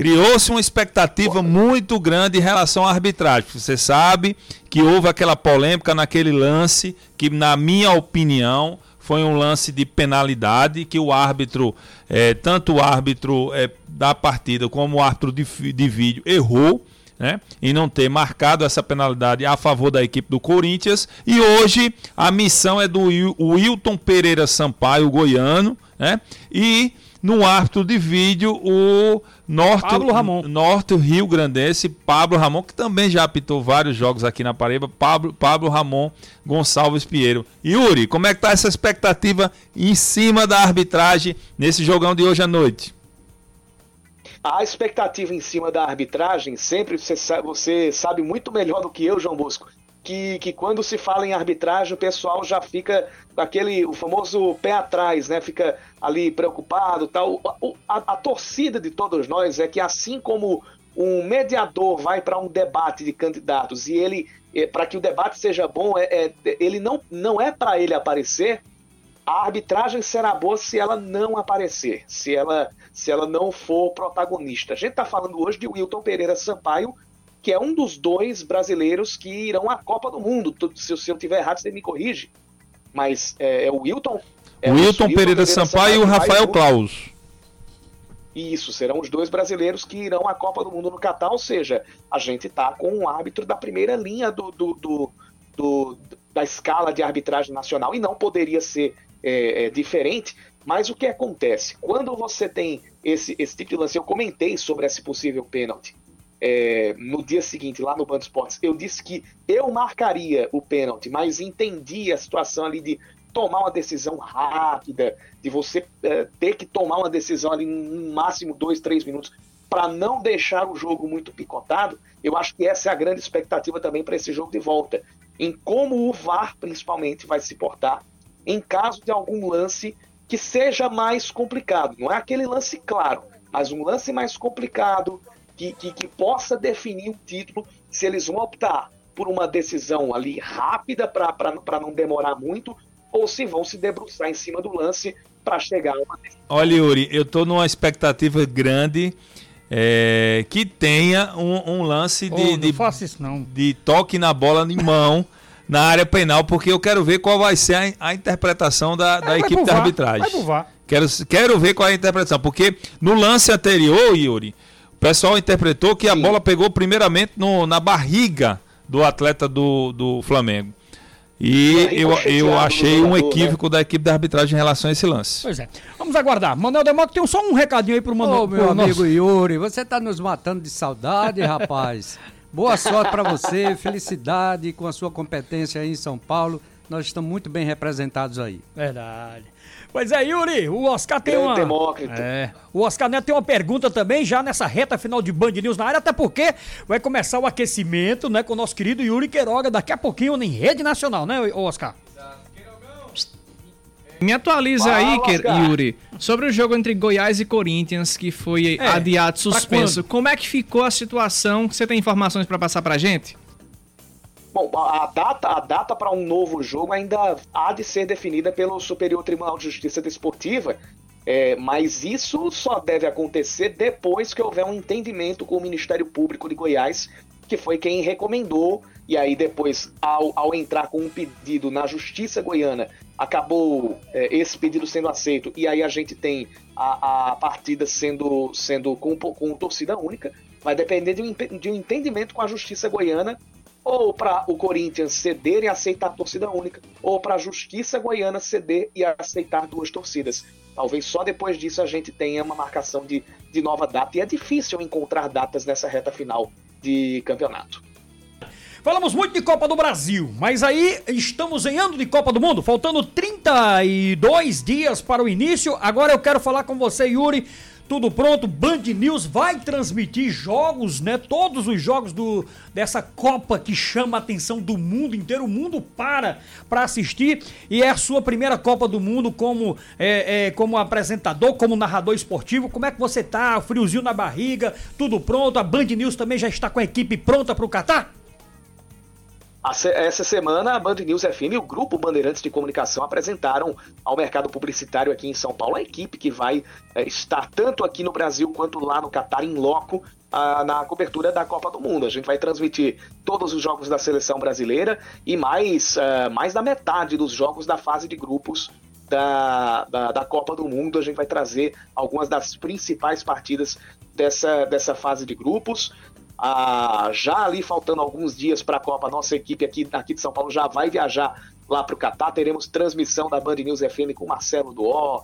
Criou-se uma expectativa muito grande em relação à arbitragem. Você sabe que houve aquela polêmica naquele lance que, na minha opinião, foi um lance de penalidade que o árbitro, é, tanto o árbitro é, da partida como o árbitro de, de vídeo errou. Né, em não ter marcado essa penalidade a favor da equipe do Corinthians. E hoje a missão é do Wilton Pereira Sampaio, goiano, né, e no árbitro de vídeo o Norte, Pablo Ramon. Norte Rio Grandense, Pablo Ramon, que também já apitou vários jogos aqui na Paraíba, Pablo, Pablo Ramon Gonçalves Pinheiro. Yuri, como é que tá essa expectativa em cima da arbitragem nesse jogão de hoje à noite? A expectativa em cima da arbitragem, sempre você sabe, você sabe muito melhor do que eu, João Bosco, que, que quando se fala em arbitragem, o pessoal já fica aquele o famoso pé atrás, né? Fica ali preocupado, tal. A, a, a torcida de todos nós é que assim como um mediador vai para um debate de candidatos e ele é, para que o debate seja bom, é, é ele não, não é para ele aparecer. A arbitragem será boa se ela não aparecer, se ela, se ela não for protagonista. A gente está falando hoje de Wilton Pereira Sampaio, que é um dos dois brasileiros que irão à Copa do Mundo. Se, se eu tiver errado, você me corrige. Mas é, é o Wilton. É o Wilton, Wilton Pereira, Sampaio, e o Rafael Klaus. Isso, serão os dois brasileiros que irão à Copa do Mundo no Catar, ou seja, a gente está com um árbitro da primeira linha do, do, do, do, da escala de arbitragem nacional e não poderia ser é, é, diferente. Mas o que acontece? Quando você tem esse, esse tipo de lance, eu comentei sobre esse possível pênalti é, no dia seguinte, lá no Band Esportes, eu disse que eu marcaria o pênalti, mas entendi a situação ali de tomar uma decisão rápida, de você é, ter que tomar uma decisão ali no máximo dois, três minutos para não deixar o jogo muito picotado. Eu acho que essa é a grande expectativa também para esse jogo de volta, em como o VAR principalmente vai se portar em caso de algum lance que seja mais complicado. Não é aquele lance claro, mas um lance mais complicado que, que, que possa definir o título se eles vão optar por uma decisão ali rápida para não demorar muito ou se vão se debruçar em cima do lance para chegar a uma decisão. Olha, Yuri, eu estou numa expectativa grande é, que tenha um, um lance de, oh, de, de, toque na bola de mão na área penal, porque eu quero ver qual vai ser a, a interpretação da, da é, equipe de arbitragem. Quero, quero ver qual é a interpretação, porque no lance anterior, Yuri, pessoal interpretou que Sim. a bola pegou primeiramente no, na barriga do atleta do, do Flamengo. E eu, eu achei um né? equívoco né? da equipe da arbitragem em relação a esse lance. Pois é. Vamos aguardar. Manuel Democ tem só um recadinho aí pro Manuel. Ô, meu amigo nosso... Yuri, você tá nos matando de saudade, rapaz. Boa sorte para você, felicidade com a sua competência aí em São Paulo. Nós estamos muito bem representados aí. Verdade. Pois é, Yuri, o Oscar tem uma. Demócrito. É, o Oscar Neto tem uma pergunta também, já nessa reta final de Band News na área, até porque vai começar o aquecimento, né, com o nosso querido Yuri Queiroga daqui a pouquinho em rede nacional, né, Oscar? Me atualiza Fala, aí, Oscar. Yuri, sobre o jogo entre Goiás e Corinthians, que foi é, adiado, suspenso. Como é que ficou a situação? Você tem informações para passar pra gente? Bom, a data, a data para um novo jogo ainda há de ser definida pelo Superior Tribunal de Justiça Desportiva, é, mas isso só deve acontecer depois que houver um entendimento com o Ministério Público de Goiás, que foi quem recomendou, e aí depois, ao, ao entrar com um pedido na Justiça Goiana acabou é, esse pedido sendo aceito e aí a gente tem a, a partida sendo, sendo com, com torcida única, vai depender de um, de um entendimento com a justiça goiana ou para o Corinthians ceder e aceitar a torcida única, ou para a Justiça Goiana ceder e aceitar duas torcidas. Talvez só depois disso a gente tenha uma marcação de, de nova data, e é difícil encontrar datas nessa reta final de campeonato. Falamos muito de Copa do Brasil, mas aí estamos em ano de Copa do Mundo, faltando 32 dias para o início. Agora eu quero falar com você, Yuri. Tudo pronto, Band News vai transmitir jogos, né? Todos os jogos do, dessa Copa que chama a atenção do mundo inteiro. O mundo para para assistir e é a sua primeira Copa do Mundo como, é, é, como apresentador, como narrador esportivo. Como é que você tá? Friozinho na barriga, tudo pronto. A Band News também já está com a equipe pronta para o Catar? Essa semana, a Band News FM e o Grupo Bandeirantes de Comunicação apresentaram ao mercado publicitário aqui em São Paulo a equipe que vai é, estar tanto aqui no Brasil quanto lá no Catar em loco a, na cobertura da Copa do Mundo. A gente vai transmitir todos os jogos da seleção brasileira e mais, uh, mais da metade dos jogos da fase de grupos da, da, da, Copa do Mundo. A gente vai trazer algumas das principais partidas dessa, dessa fase de grupos. Ah, já ali faltando alguns dias para a Copa, nossa equipe aqui, aqui de São Paulo já vai viajar lá para o Catar. Teremos transmissão da Band News FM com Marcelo Duó,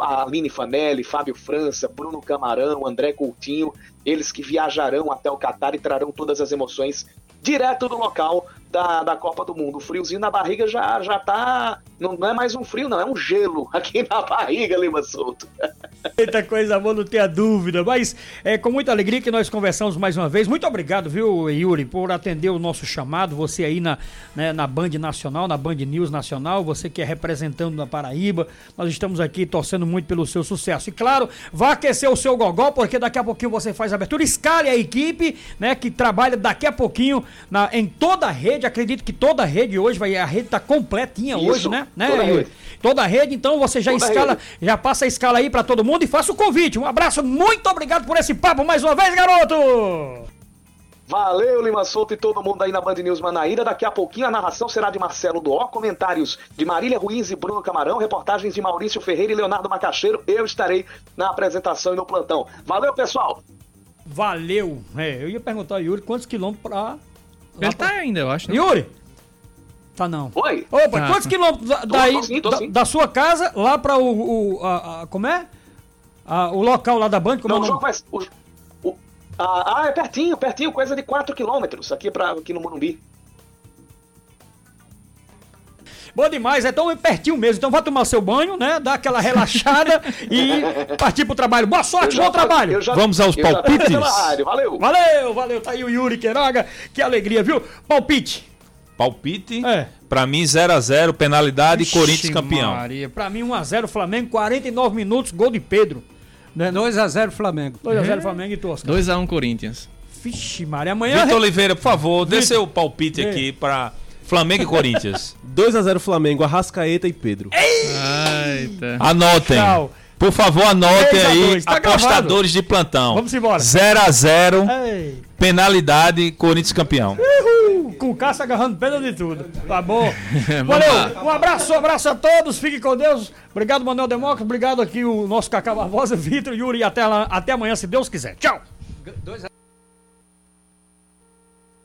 Aline Fanelli, Fábio França, Bruno Camarão, André Coutinho, eles que viajarão até o Catar e trarão todas as emoções direto do local da, da Copa do Mundo. O friozinho na barriga já, já tá. Não, não é mais um frio, não, é um gelo aqui na barriga, Lima Souto. Muita coisa boa, não tenha dúvida. Mas é com muita alegria que nós conversamos mais uma vez. Muito obrigado, viu, Yuri, por atender o nosso chamado. Você aí na, né, na Band Nacional, na Band News Nacional, você que é representando na Paraíba. Nós estamos aqui torcendo muito pelo seu sucesso. E claro, vá aquecer o seu gogó, porque daqui a pouquinho você faz a abertura. Escale a equipe, né, que trabalha daqui a pouquinho na, em toda a rede. Acredito que toda a rede hoje vai. A rede tá completinha Isso, hoje, né? né toda, a rede. toda a rede. Então você já toda escala, já passa a escala aí para todo mundo e faça o convite. Um abraço, muito obrigado por esse papo mais uma vez, garoto! Valeu, Lima Souto e todo mundo aí na Band News Manaíra. Daqui a pouquinho a narração será de Marcelo Doó, comentários de Marília Ruiz e Bruno Camarão, reportagens de Maurício Ferreira e Leonardo Macaxeiro. Eu estarei na apresentação e no plantão. Valeu, pessoal! Valeu! É, eu ia perguntar ao Yuri quantos quilômetros pra ele tá ainda, eu acho. Né? Yuri! Tá não. Oi? Opa, tá. quantos quilômetros daí, tô, tô sim, tô da, da, sua casa lá pra o. o a, a, como é? A, o local lá da Banda? Como não, é o jogo vai. O, o, Ah, ah, é pertinho, pertinho, coisa de 4 quilômetros aqui, pra, aqui no Morumbi. Bom demais, é tão pertinho mesmo. Então vá tomar seu banho, né? Dar aquela relaxada e partir pro trabalho. Boa sorte, bom trabalho. Já, Vamos aos palpites. Valeu. Valeu, valeu. Tá aí o Yuri Queiroga. Que alegria, viu? Palpite. Palpite? É. Pra mim, 0x0, penalidade e Corinthians campeão. Maria. Pra mim, 1x0 Flamengo, 49 minutos, gol de Pedro. Né? 2x0 Flamengo. 2x0 Flamengo e Tosca. 2x1 Corinthians. Vixe, Maria. Amanhã. Vitor Oliveira, por favor, dê seu palpite aqui pra Flamengo e Corinthians. 2x0 Flamengo, Arrascaeta e Pedro. Eita. Anotem. Tchau. Por favor, anotem aí, tá apostadores gravado. de plantão. Vamos embora. 0x0, penalidade, Corinthians campeão. Uhul. Com o Cássio agarrando pena de tudo. Tá bom. Valeu. Um abraço, um abraço a todos. Fiquem com Deus. Obrigado, Manuel Demócrito. Obrigado aqui o nosso Cacá Barbosa, Vitor, Yuri. E até, lá, até amanhã, se Deus quiser. Tchau. Dois